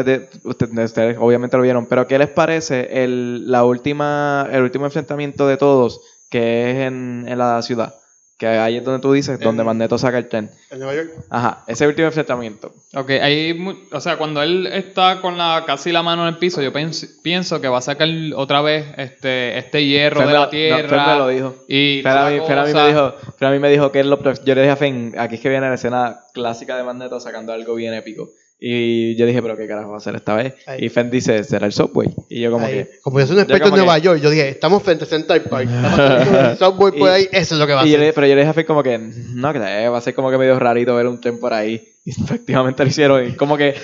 ustedes obviamente lo vieron, pero ¿qué les parece el, la última, el último enfrentamiento de todos que es en, en la ciudad? Que ahí es donde tú dices, donde Magneto saca el tren. En Nueva York. Ajá, ese último enfrentamiento. Ok, ahí, mu- o sea, cuando él está con la casi la mano en el piso, yo pienso, pienso que va a sacar otra vez este, este hierro Fer de me la no, tierra. Fer me lo dijo. Y Fer a, toda mí, la Fer a mí cosa. me dijo, Fer a mí me dijo que él lo yo le dije a Fen, aquí es que viene la escena clásica de Magneto sacando algo bien épico. Y yo dije, pero qué carajo va a hacer esta vez. Ahí. Y Fen dice, será el Subway. Y yo como Ahí. que... Como yo soy un experto en que- Nueva York, yo dije, estamos frente a Central Park. El subway por Y- ahí, eso es lo que va a Y yo le- hacer. pero yo le dije a Fer como que, no creo, va a ser como que medio rarito ver un tren por ahí. Y efectivamente lo hicieron. Y como que,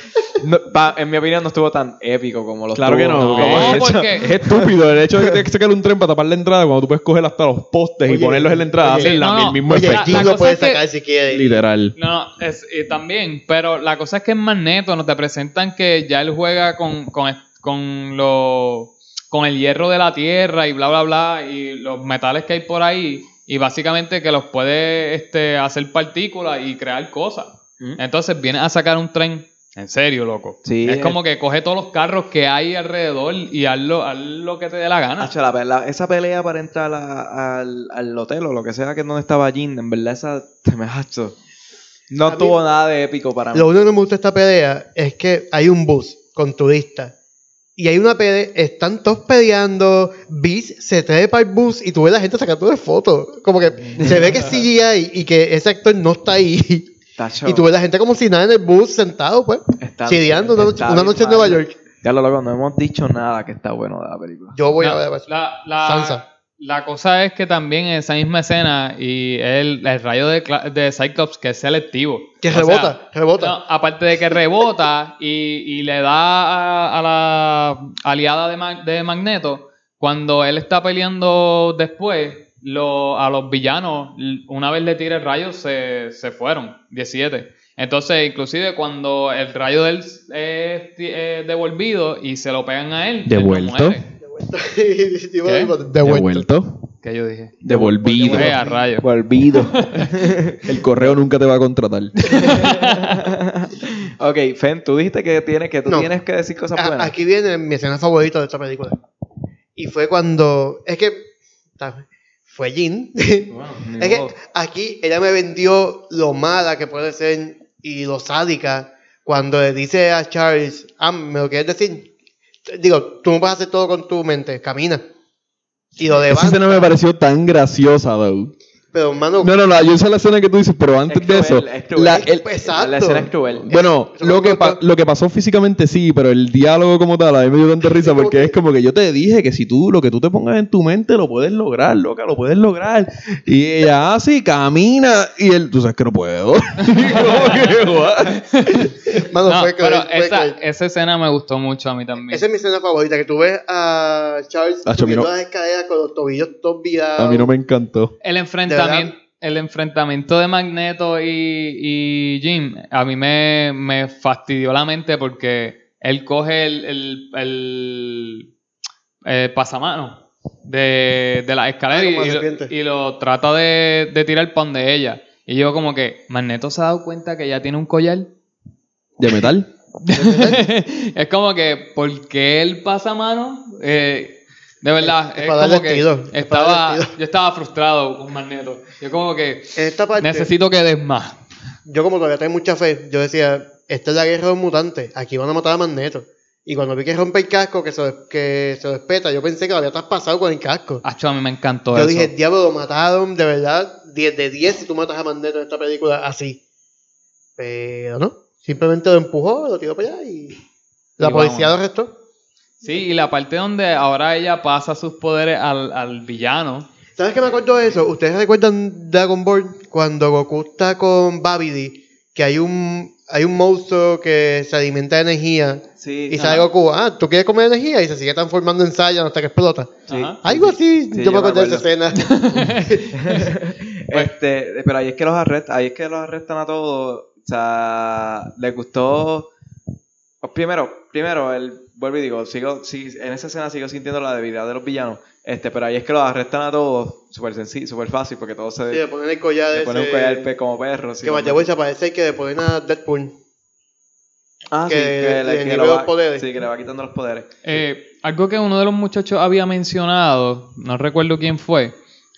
no- pa- en mi opinión, no estuvo tan épico como los Claro que no, No, porque es, porque- es estúpido el hecho de que tienes que sacar un tren para tapar la entrada cuando tú puedes coger hasta los postes y Oye, ponerlos en la entrada. oye, hacen la- no, no, el mismo Oye, efecto. La lo cosa puede es que- sacar si quiere. Literal. No, no, es, y también, pero la cosa es que en Magneto nos te presentan que ya él juega con, con, con, lo- con el hierro de la tierra y bla, bla, bla, y los metales que hay por ahí, y básicamente que los puede este, hacer partículas y crear cosas. ¿Mm? Entonces viene a sacar un tren. En serio, loco. Sí, es eh. como que coge todos los carros que hay alrededor y hazlo, haz lo que te dé la gana. Hacho, la pe- la- esa pelea para entrar a- al, al hotel o lo que sea que es donde estaba Jin, en verdad esa se me hacho. No A mí- tuvo nada de épico para mí. Lo único que no me gusta de esta pelea es que hay un bus con turistas. Y hay una pelea, están todos peleando, Beast se trepa al bus y tú ves a la gente sacando de fotos. Como que se ve que es CGI y que ese actor no está ahí. Tacho, Y tú ves la gente como si nada en el bus sentado, pues. está- chileando una noche, una en. Nueva York. Ya lo loco, no hemos dicho nada que está bueno de la película. Yo voy a ver. la, la- Sansa. la cosa es que también en esa misma escena y el, el rayo de, de Cyclops que es selectivo. Que O sea, rebota, rebota. no, aparte de que rebota y, y le da a, a la aliada de, de Magneto, cuando él está peleando después, lo- a los villanos, una vez le tira el rayo, se, se fueron, 17. Entonces, inclusive cuando el rayo de él es eh, devolvido y se lo pegan a él, él no ¿Devuelto? vuelta. Devuelto. ¿Qué yo dije? Devolvido. Eh, a rayo. Volvido. El correo nunca te va a contratar. ok, Fen, tú dijiste que, tienes, que tú No. tienes que decir cosas A- buenas. Aquí viene mi escena favorita de esta película. Y fue cuando. Es que. Fue Jean. Ni es que aquí ella me vendió lo mala que puede ser y lo sádica cuando le dice a Charles, ah, ¿me lo quieres decir? Digo, tú no puedes hacer todo con tu mente, camina. Y lo Esa levanta. escena me pareció tan graciosa, though. Pero, hermano, No, no, no, yo sé la escena que tú dices, pero antes Es de eso, es cruel. la- Es el- exacto. La escena es cruel. bueno, lo que, gustó. pa- lo que pasó físicamente sí, pero el diálogo como tal, a mí me dio tanta risa porque que- es como que yo te dije que si tú lo que tú te pongas en tu mente lo puedes lograr, loca, lo puedes lograr. Y ella, ah, sí, camina. Y él, tú sabes que no puedo. Hermano, No, fue pero cruel, fue esa, cruel. esa escena me gustó mucho a mí también. Esa es mi escena favorita, que tú ves a Charles subiendo no- las escaleras con los tobillos todos virados. A mí no me encantó. El enfrentamiento, el enfrentamiento de Magneto y, y Jim, a mí me, me fastidió la mente porque él coge el, el, el, eh, pasamano de, de la escalera y, lo, serpiente. y lo trata de, de tirar pan de ella. Y yo como que, Magneto se ha dado cuenta que ella tiene un collar. ¿De metal? es como que, ¿por qué el pasamano? Eh, de verdad, Es es, para como darle que estilo, es para estaba, yo estaba frustrado con Magneto. Yo como que En esta parte, necesito que des más. yo como todavía tengo mucha fe, yo decía, esta es la guerra de los mutantes, aquí van a matar a Magneto. Y cuando vi que rompe el casco, que se, que se despeta, yo pensé que lo había traspasado con el casco. Acho, a mí me encantó yo eso. dije, diablo, lo mataron, de verdad, 10 de 10 si tú matas a Magneto en esta película así. Pero no, simplemente lo empujó, lo tiró para allá y la Y policía vamos. lo arrestó. Sí, y la parte donde ahora ella pasa sus poderes al, al villano. ¿Sabes qué me acuerdo de eso? ¿Ustedes recuerdan Dragon Ball cuando Goku está con Babidi? Que hay un hay un monstruo que se alimenta de energía Sí, y sale Goku, ah, ¿tú quieres comer energía? Y se sigue transformando en Saiyan hasta que explota. Sí. Algo así, Sí, yo me acuerdo de esa escena. este, pero ahí es que los arrestan, ahí es que los arrestan a todos. O sea, les gustó. pues primero, primero, el, vuelvo y digo, sigo, sí, en esa escena sigo sintiendo la debilidad de los villanos. Este, pero ahí es que los arrestan a todos, súper sencillo, súper fácil, porque todos se, Sí, le ponen el collar se ese, ponen un collar pe- como perros. que vaya se parece que le ponen a Deadpool. Ah, que sí, que, le, le que niega lo los va, poderes. Sí, que le va quitando los poderes. Eh, algo que uno de los muchachos había mencionado, no recuerdo quién fue,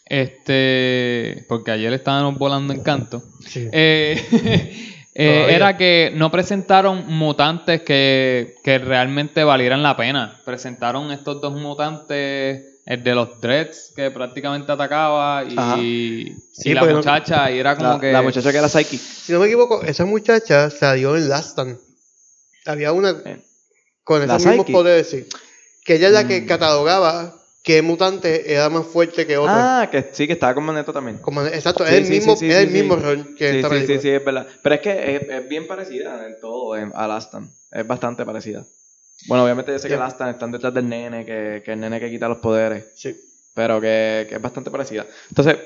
este, porque ayer estábamos volando en canto, Sí. eh, eh, era que no presentaron mutantes que, que realmente valieran la pena. Presentaron estos dos mutantes, el de los Dreads, que prácticamente atacaba, y, Ajá. y Sí, la no- muchacha, y era como La, que... la muchacha que era Psyche. Si no me equivoco, esa muchacha salió en Last Stand. Había una Eh, con ¿La esos mismos poderes, sí. Que ella es la que Mm. catalogaba qué mutante era más fuerte que otro. Ah, que sí, que estaba con Magneto también. Como, exacto, Sí, es el sí, mismo, sí, sí, es el mismo sí. rol que Sí, esta sí, sí, sí, es verdad. Pero es que es, es bien parecida en todo en, a Lastan. Es bastante parecida. Bueno, obviamente yo sé que. Lastan están detrás del nene, que, que el nene que quita los poderes. Sí. Pero que, que es bastante parecida. Entonces,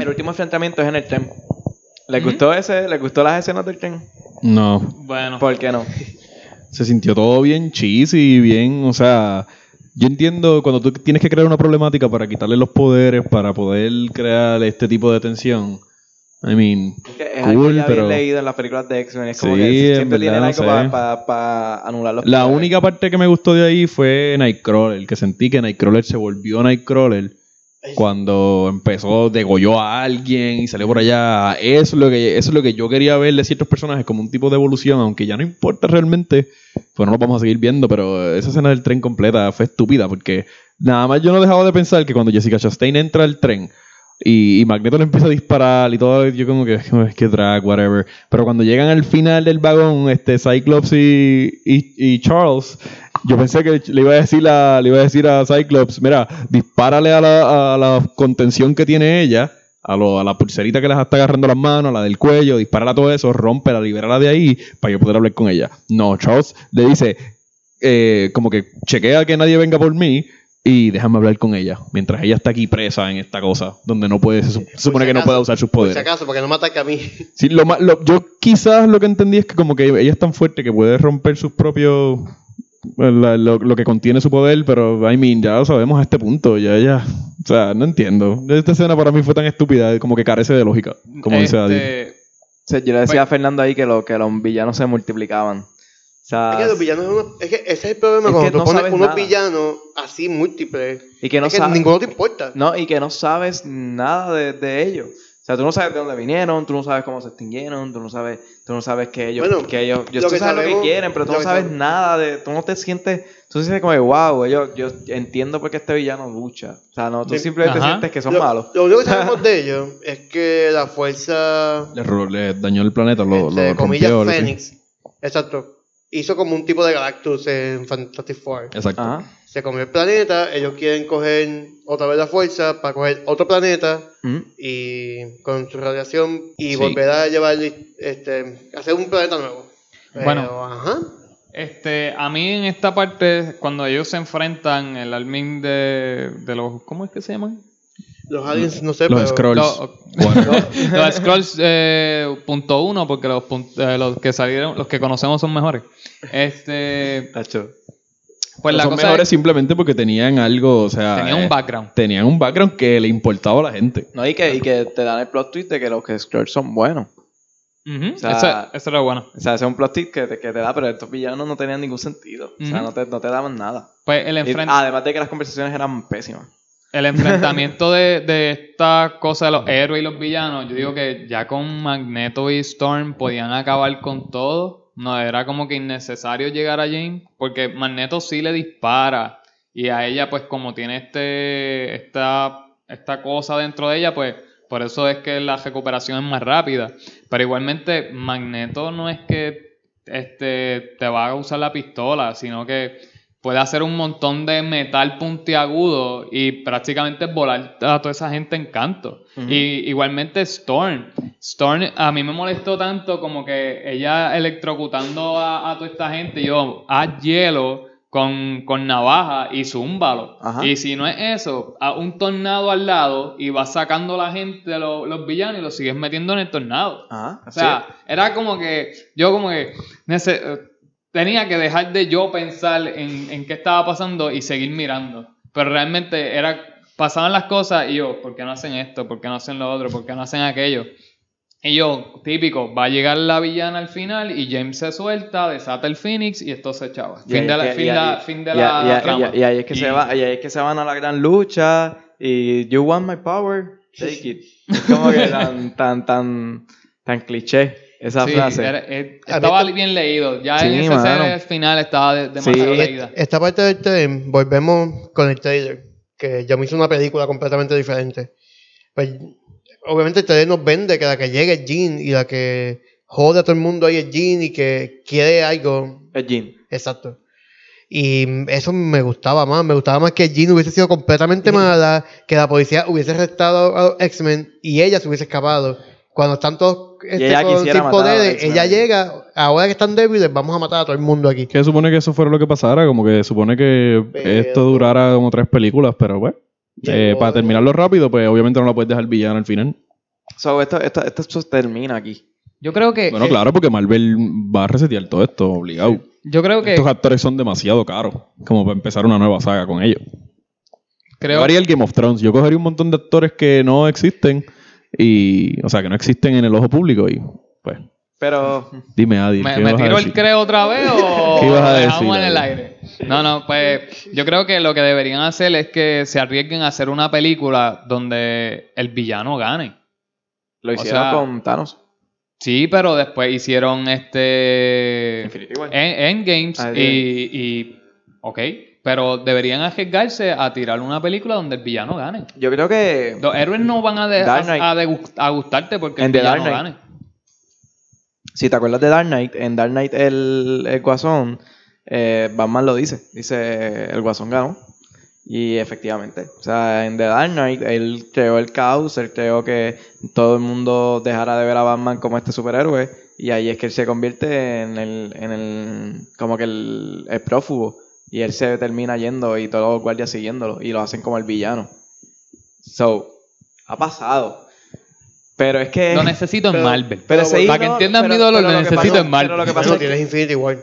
el último enfrentamiento es en el tren. ¿Les Ujú. gustó ese? ¿Les gustó las escenas del tren? No. Bueno, ¿Por qué no? Se sintió todo bien cheesy, bien, o sea, yo entiendo cuando tú tienes que crear una problemática para quitarle los poderes, para poder crear este tipo de tensión. I mean, Es que es algo Cool, ya pero- leído en las películas de X-Men. Es como Sí, que siempre tienen algo no sé. para anular los la poderes. única parte que me gustó de ahí fue Nightcrawler, que sentí que Nightcrawler se volvió Nightcrawler cuando empezó, degolló a alguien y salió por allá. Eso es lo que, eso es lo que yo quería ver de ciertos personajes como un tipo de evolución, aunque ya no importa realmente, pues no lo vamos a seguir viendo, pero esa escena del tren completa fue estúpida porque nada más yo no dejaba de pensar que cuando Jessica Chastain entra al tren y, Magneto le empieza a disparar y todo, yo como que, es que drag, whatever. Pero cuando llegan al final del vagón, este Cyclops y, y, Charles, yo pensé que le iba a decir a, le iba a decir a Cyclops, mira, dispárale a la, a la contención que tiene ella, a, lo- a la pulserita que les está agarrando las manos, a la del cuello, dispárala todo eso, rómpela, libérala de ahí, para yo poder hablar con ella. No, Charles le dice, eh, como que chequea que nadie venga por mí y déjame hablar con ella, mientras ella está aquí presa en esta cosa, donde no puede, se, su- se supone si que no acaso, puede usar sus Por si poderes. acaso, porque no me ataque a mí. Sí, lo lo- yo quizás lo que entendí es que como que ella es tan fuerte que puede romper sus propios la- lo, lo que contiene su poder, pero I mean, ya lo sabemos a este punto, ya ya, o sea, no entiendo. Esta escena para mí fue tan estúpida, como que carece de lógica, como dice Adi. este, O sea, yo le decía Pues- a Fernando ahí que, lo, que los villanos se multiplicaban. O sea, Es que los villanos unos- es que ese es el problema Es cuando que tú no pones unos nada. villanos así múltiples. y que no es que sabes. ninguno te importa. No, y que no sabes nada de, de ellos. O sea, tú no sabes de dónde vinieron, tú no sabes cómo se extinguieron, tú no sabes, tú no sabes que ellos, Bueno, que ellos, yo, lo tú que sabes lo que quieren, pero tú no sabes nada de, tú no te sientes, tú te sientes como, de, wow, ellos, yo entiendo por qué este villano lucha. O sea, no, tú Sí. simplemente Ajá. sientes que son lo, malos. Lo único que sabemos de ellos es que la fuerza, Le, le dañó el planeta, lo, entre lo rompió. Fénix, exacto, hizo como un tipo de Galactus en Fantastic Four. Exacto. Ajá. Se comió el planeta, ellos quieren coger otra vez la fuerza para coger otro planeta Mm. y con su radiación y Sí. volver a llevar, este, hacer un planeta nuevo. Pero, Bueno. ajá. Este, a mí en esta parte, cuando ellos se enfrentan, el admin de, de los, ¿cómo es que se llaman? Los aliens, no sé, Los pero... Scrolls. Los, Scrolls eh, punto uno, porque los, eh, los que salieron, los que conocemos son mejores. Este, Tacho. pues la son cosa mejores es, simplemente porque tenían algo, o sea, tenían eh, un background. tenían un background que le importaba a la gente. No, y que, y que te dan el plot twist de que los que Skrulls son buenos. Ujú, o sea, esa era buena. O sea, ese es un plot twist que te, que te da, pero estos villanos no tenían ningún sentido. O sea, no te, no te daban nada. Pues el Y- enfrent- además de que las conversaciones eran pésimas. El enfrentamiento de, de esta cosa de los héroes y los villanos, yo digo que ya con Magneto y Storm podían acabar con todo. No era como que innecesario llegar a porque Magneto sí le dispara y a ella pues como tiene este esta esta cosa dentro de ella, pues por eso es que la recuperación es más rápida. Pero igualmente Magneto no es que este te va a usar la pistola, sino que puede hacer un montón de metal puntiagudo y prácticamente volar a toda esa gente en canto. Y igualmente Storm. Storm a mí me molestó tanto como que ella electrocutando a, a toda esta gente, yo, haz hielo con, con navaja y zúmbalo. Ajá. Y si no es eso, a un tornado al lado y vas sacando a la gente, los, los villanos, y los sigues metiendo en el tornado. Ajá. O sea, era como que yo como que tenía que dejar de yo pensar en, en qué estaba pasando y seguir mirando. Pero realmente era pasaban las cosas y yo, ¿por qué no hacen esto? ¿Por qué no hacen lo otro? ¿Por qué no hacen aquello? Y yo, típico, va a llegar la villana al final y James se suelta, desata el Phoenix y esto se echaba. Fin de la, fin de la, trama. y ahí es que se va, y ahí es que se van a la gran lucha y you want my power, take it. Es como que tan, tan, tan, tan cliché esa Sí, frase. era- eh, estaba bien leído. Ya Sí, en ese final estaba de- demasiado Sí. leída. Esta parte del tren, volvemos con el trailer, que ya me hizo una película completamente diferente. Pues, obviamente el trailer nos vende que la que llega es Jean y la que jode a todo el mundo ahí es Jean y que quiere algo. Es Jean. Exacto. Y eso me gustaba más, me gustaba más que Jean hubiese sido completamente mala, que la policía hubiese arrestado a los X-Men y ella se hubiese escapado. Cuando están todos este, ella con- sin a ella llega, ahora que están débiles, vamos a matar a todo el mundo aquí. Que supone que eso fuera lo que pasara, como que supone que Pero- esto durara como tres películas, pero bueno. eh, para terminarlo rápido, pues obviamente no la puedes dejar villana al final. So, esto, esto, esto, esto termina aquí. Yo creo que. Bueno, eh, claro, porque Marvel va a resetear todo esto, obligado. Yo creo que. Estos actores son demasiado caros, como para empezar una nueva saga con ellos. Creo, Yo haría el Game of Thrones. Yo cogería un montón de actores que no existen, y, o sea, que no existen en el ojo público, y pues, Pero dime, Adi. ¿Me, ¿qué me tiro el creo otra vez o ¿Qué ibas a lo dejamos decir, en el aire? No, no, pues yo creo que lo que deberían hacer es que se arriesguen a hacer una película donde el villano gane. lo O hicieron sea, con Thanos. Sí, pero después hicieron este Infinity War. en- Endgames Ah, y, y ok, pero deberían arriesgarse a tirar una película donde el villano gane. Yo creo que Los héroes no van a, de- a, a gustarte porque En el The villano Dark gane. si te acuerdas de Dark Knight, en Dark Knight el, el Guasón, eh, Batman lo dice, dice el Guasón ganó. Y efectivamente, o sea, en The Dark Knight él creó el caos, él creó que todo el mundo dejara de ver a Batman como este superhéroe y ahí es que él se convierte en el, en el como que el, el prófugo y él se termina yendo y todos los guardias siguiéndolo y lo hacen como el villano. So, ha pasado. Pero es que... Lo necesito en pero- Marvel. pero para que pero- mi dolor, lo lo necesito pasó- en Marvel. pero lo que pasa es que- tienes Infinity War.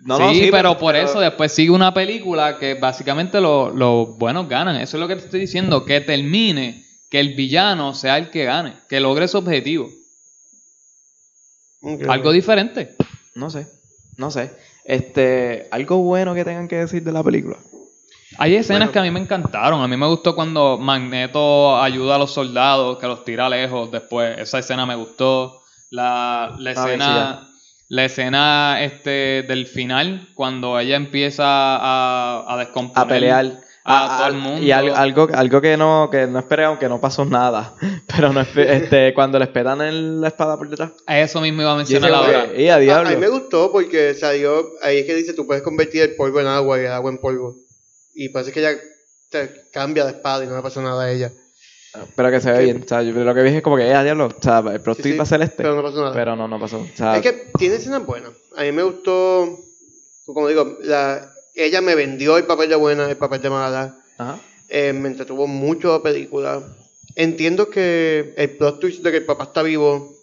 No, no, sí, pero pero- por pero- eso después sigue una película que básicamente lo- los buenos ganan. Eso es lo que te estoy diciendo, que termine, que el villano sea el que gane, que logre su objetivo. Algo diferente. No sé, no sé. Este, algo bueno que tengan que decir de la película. Hay escenas Bueno. que a mí me encantaron. A mí me gustó cuando Magneto ayuda a los soldados, que los tira lejos después. Esa escena me gustó. La, la Ah, sí, escena, la escena este, del final, cuando ella empieza a, a descomponer. A pelear. A A- todo a- el mundo. Y al- algo, algo que no, que no esperé, aunque no pasó nada. Pero no este, cuando le espetan el- la espada por detrás. A Eso mismo iba a mencionar ahora. "Oye, y a A, a diablo. mí me gustó porque salió, ahí es que dice, tú puedes convertir el polvo en agua y el agua en polvo. Y parece que ella te cambia de espada y no le pasa nada a ella. Pero que se ve Sí. bien. O sea, yo lo que dije es como que, eh, a diablo. O sea, el plot Sí, twist sí, va a ser este. Pero no pasó nada. Pero no, no pasó. O sea, Es que tiene escenas buenas. A mí me gustó, como digo, la, ella me vendió el papel de buena, el papel de mala. ajá. Eh, me entretuvo mucho la película. Entiendo que el plot twist de que el papá está vivo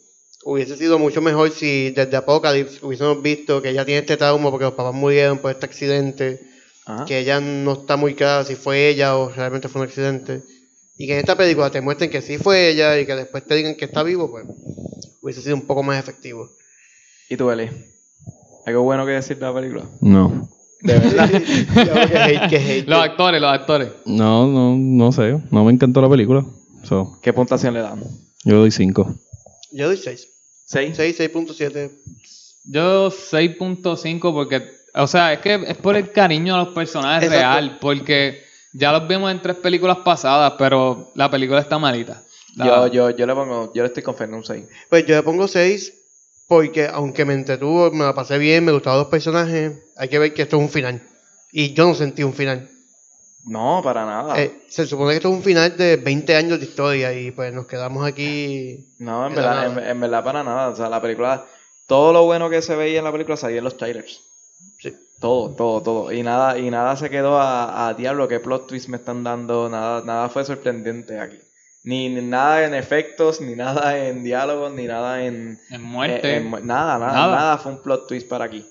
hubiese sido mucho mejor si desde Apocalypse hubiésemos visto que ella tiene este trauma porque los papás murieron por este accidente. Ajá. que ella no está muy clara si fue ella o realmente fue un accidente. Y que en esta película te muestren que sí fue ella y que después te digan que está vivo, pues hubiese sido un poco más efectivo. ¿Y tú, Eli? ¿Algo bueno que decir de la película? No. De verdad. Ya, que hate, que hate. Los actores, los actores. No, no, no sé. No me encantó la película. So, ¿Qué puntuación le dan? yo doy 5. Yo doy 6. ¿Seis? 6, 6.7. Yo 6.5 porque, o sea, es que es por el cariño a los personajes Exacto. real, porque ya los vimos en tres películas pasadas, pero la película está malita. La- Yo, yo, yo le pongo, yo le estoy confiando un 6. Pues yo le pongo 6 porque aunque me entretuvo, me la pasé bien, me gustaban los personajes, hay que ver que esto es un final. Y yo no sentí un final. No, para nada. Eh, se supone que esto es un final de 20 años de historia y pues nos quedamos aquí. no, en verdad, en, verdad para nada. O sea, la película, todo lo bueno que se veía en la película salía en los trailers. Sí. Todo, todo, todo. Y nada, y nada se quedó a, a diablo, qué plot twist me están dando, nada, nada fue sorprendente aquí. Ni, ni nada en efectos, ni nada en diálogos, ni nada en, En muerte. eh, en nada, nada, Nada. nada, fue un plot twist para aquí.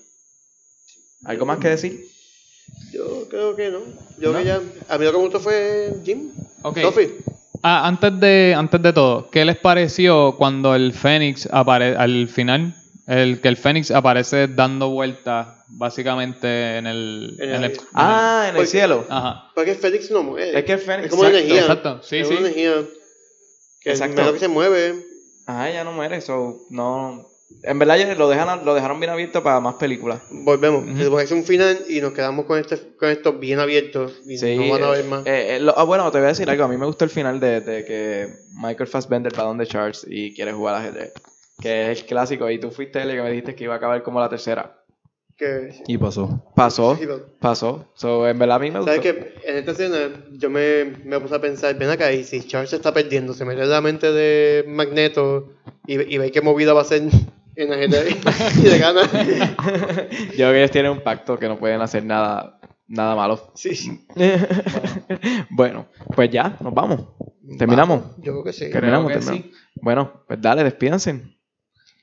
¿Algo más que decir? Yo creo que no. Yo ¿No? que ya. A mí lo que me gustó fue Jim. Ok. Sophie. Ah, antes de, antes de todo, ¿qué les pareció cuando el Fénix aparece al final? El que el Fénix aparece dando vueltas básicamente en el. En en el- el- Ah, en el Porque- cielo. Ajá. Porque Félix no muere. Es que Fénix- Es como una exacto, energía. exacto. Sí, es sí. una energía. Que Exacto. es lo que se mueve. Ajá, ya no muere, so, no... En verdad ya lo, dejan, lo dejaron bien abierto para más películas. Volvemos. Supone que es un final y nos quedamos con este con esto bien abiertos. Y Sí, no van a eh, ver más. eh, eh, lo- ah, bueno, te voy a decir algo. A mí me gustó el final de, de que Michael Fassbender va donde Charles y quiere jugar ajedrez. Que es el clásico. Y tú fuiste el que me dijiste que iba a acabar como la tercera. Que, Y pasó. Pasó, Sí, pero- pasó. So, en verdad a mí me gustó. ¿Sabes que En esta escena yo me, me puse a pensar, ven acá, y si Charles se está perdiendo, se mete la mente de Magneto y, y ve qué movida va a ser en la gente y le gana. Yo creo que ellos tienen un pacto que no pueden hacer nada, nada malo. Sí, sí. bueno, pues ya, nos vamos. Terminamos. Yo creo que sí. Creo Terminamos, que terminamos. sí. Bueno, pues dale, despídense.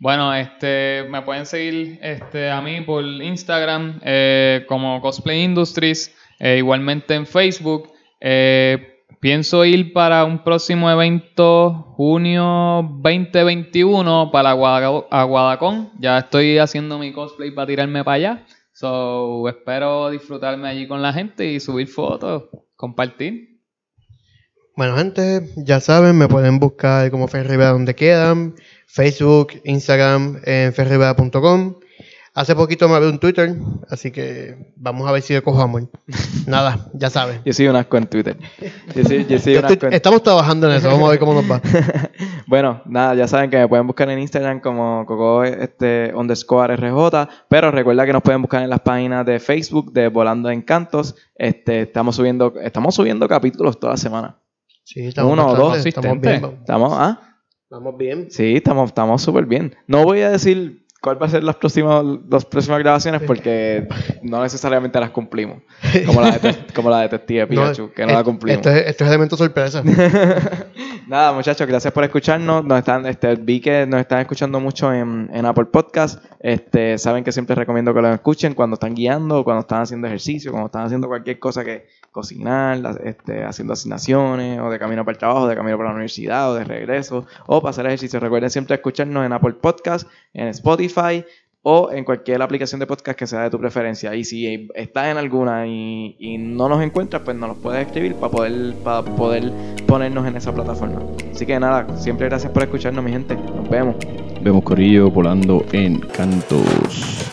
Bueno, este, me pueden seguir este, a mí por Instagram eh, como Cosplay Industries, eh, igualmente en Facebook. Eh, pienso ir para un próximo evento, junio 2021, para Guada-. Ya estoy haciendo mi cosplay para tirarme para allá. So, espero disfrutarme allí con la gente y subir fotos, compartir. Bueno, gente, ya saben, me pueden buscar como Fer Rivera donde quieran. Facebook, Instagram, en ferrivera.com. Hace poquito me abrí un Twitter, así que vamos a ver si le cojo amor. Nada, ya saben. Yo soy un asco en Twitter. Yo soy, yo soy Yo un estoy- asco en- estamos trabajando en eso, vamos a ver cómo nos va. bueno, nada, ya saben que me pueden buscar en Instagram como Coco este, underscore RJ, pero recuerda que nos pueden buscar en las páginas de Facebook de Volando Encantos. Este, estamos subiendo, estamos subiendo capítulos toda la semana. Sí, estamos Uno o dos estamos bien. Estamos, ah, Vamos bien. sí, estamos, estamos súper bien. No voy a decir cuál va a ser las próximas, las próximas grabaciones porque no necesariamente las cumplimos. Como la de, como la de Detective Pikachu, que no la cumplimos. Esto es, esto es elemento sorpresa. Nada, muchachos, gracias por escucharnos. Nos están, este, vi que nos están escuchando mucho en, en Apple Podcast. Este, saben que siempre recomiendo que lo escuchen cuando están guiando, cuando están haciendo ejercicio, cuando están haciendo cualquier cosa que cocinar, este, haciendo asignaciones, o de camino para el trabajo, de camino para la universidad, o de regreso, o para hacer ejercicio. Recuerden siempre escucharnos en Apple Podcast, en Spotify o en cualquier aplicación de podcast que sea de tu preferencia. Y si estás en alguna y, y no nos encuentras, pues nos los puedes escribir para poder, para poder ponernos en esa plataforma. Así que nada, siempre gracias por escucharnos, mi gente. Nos vemos. Vemos Corillo volando en cantos.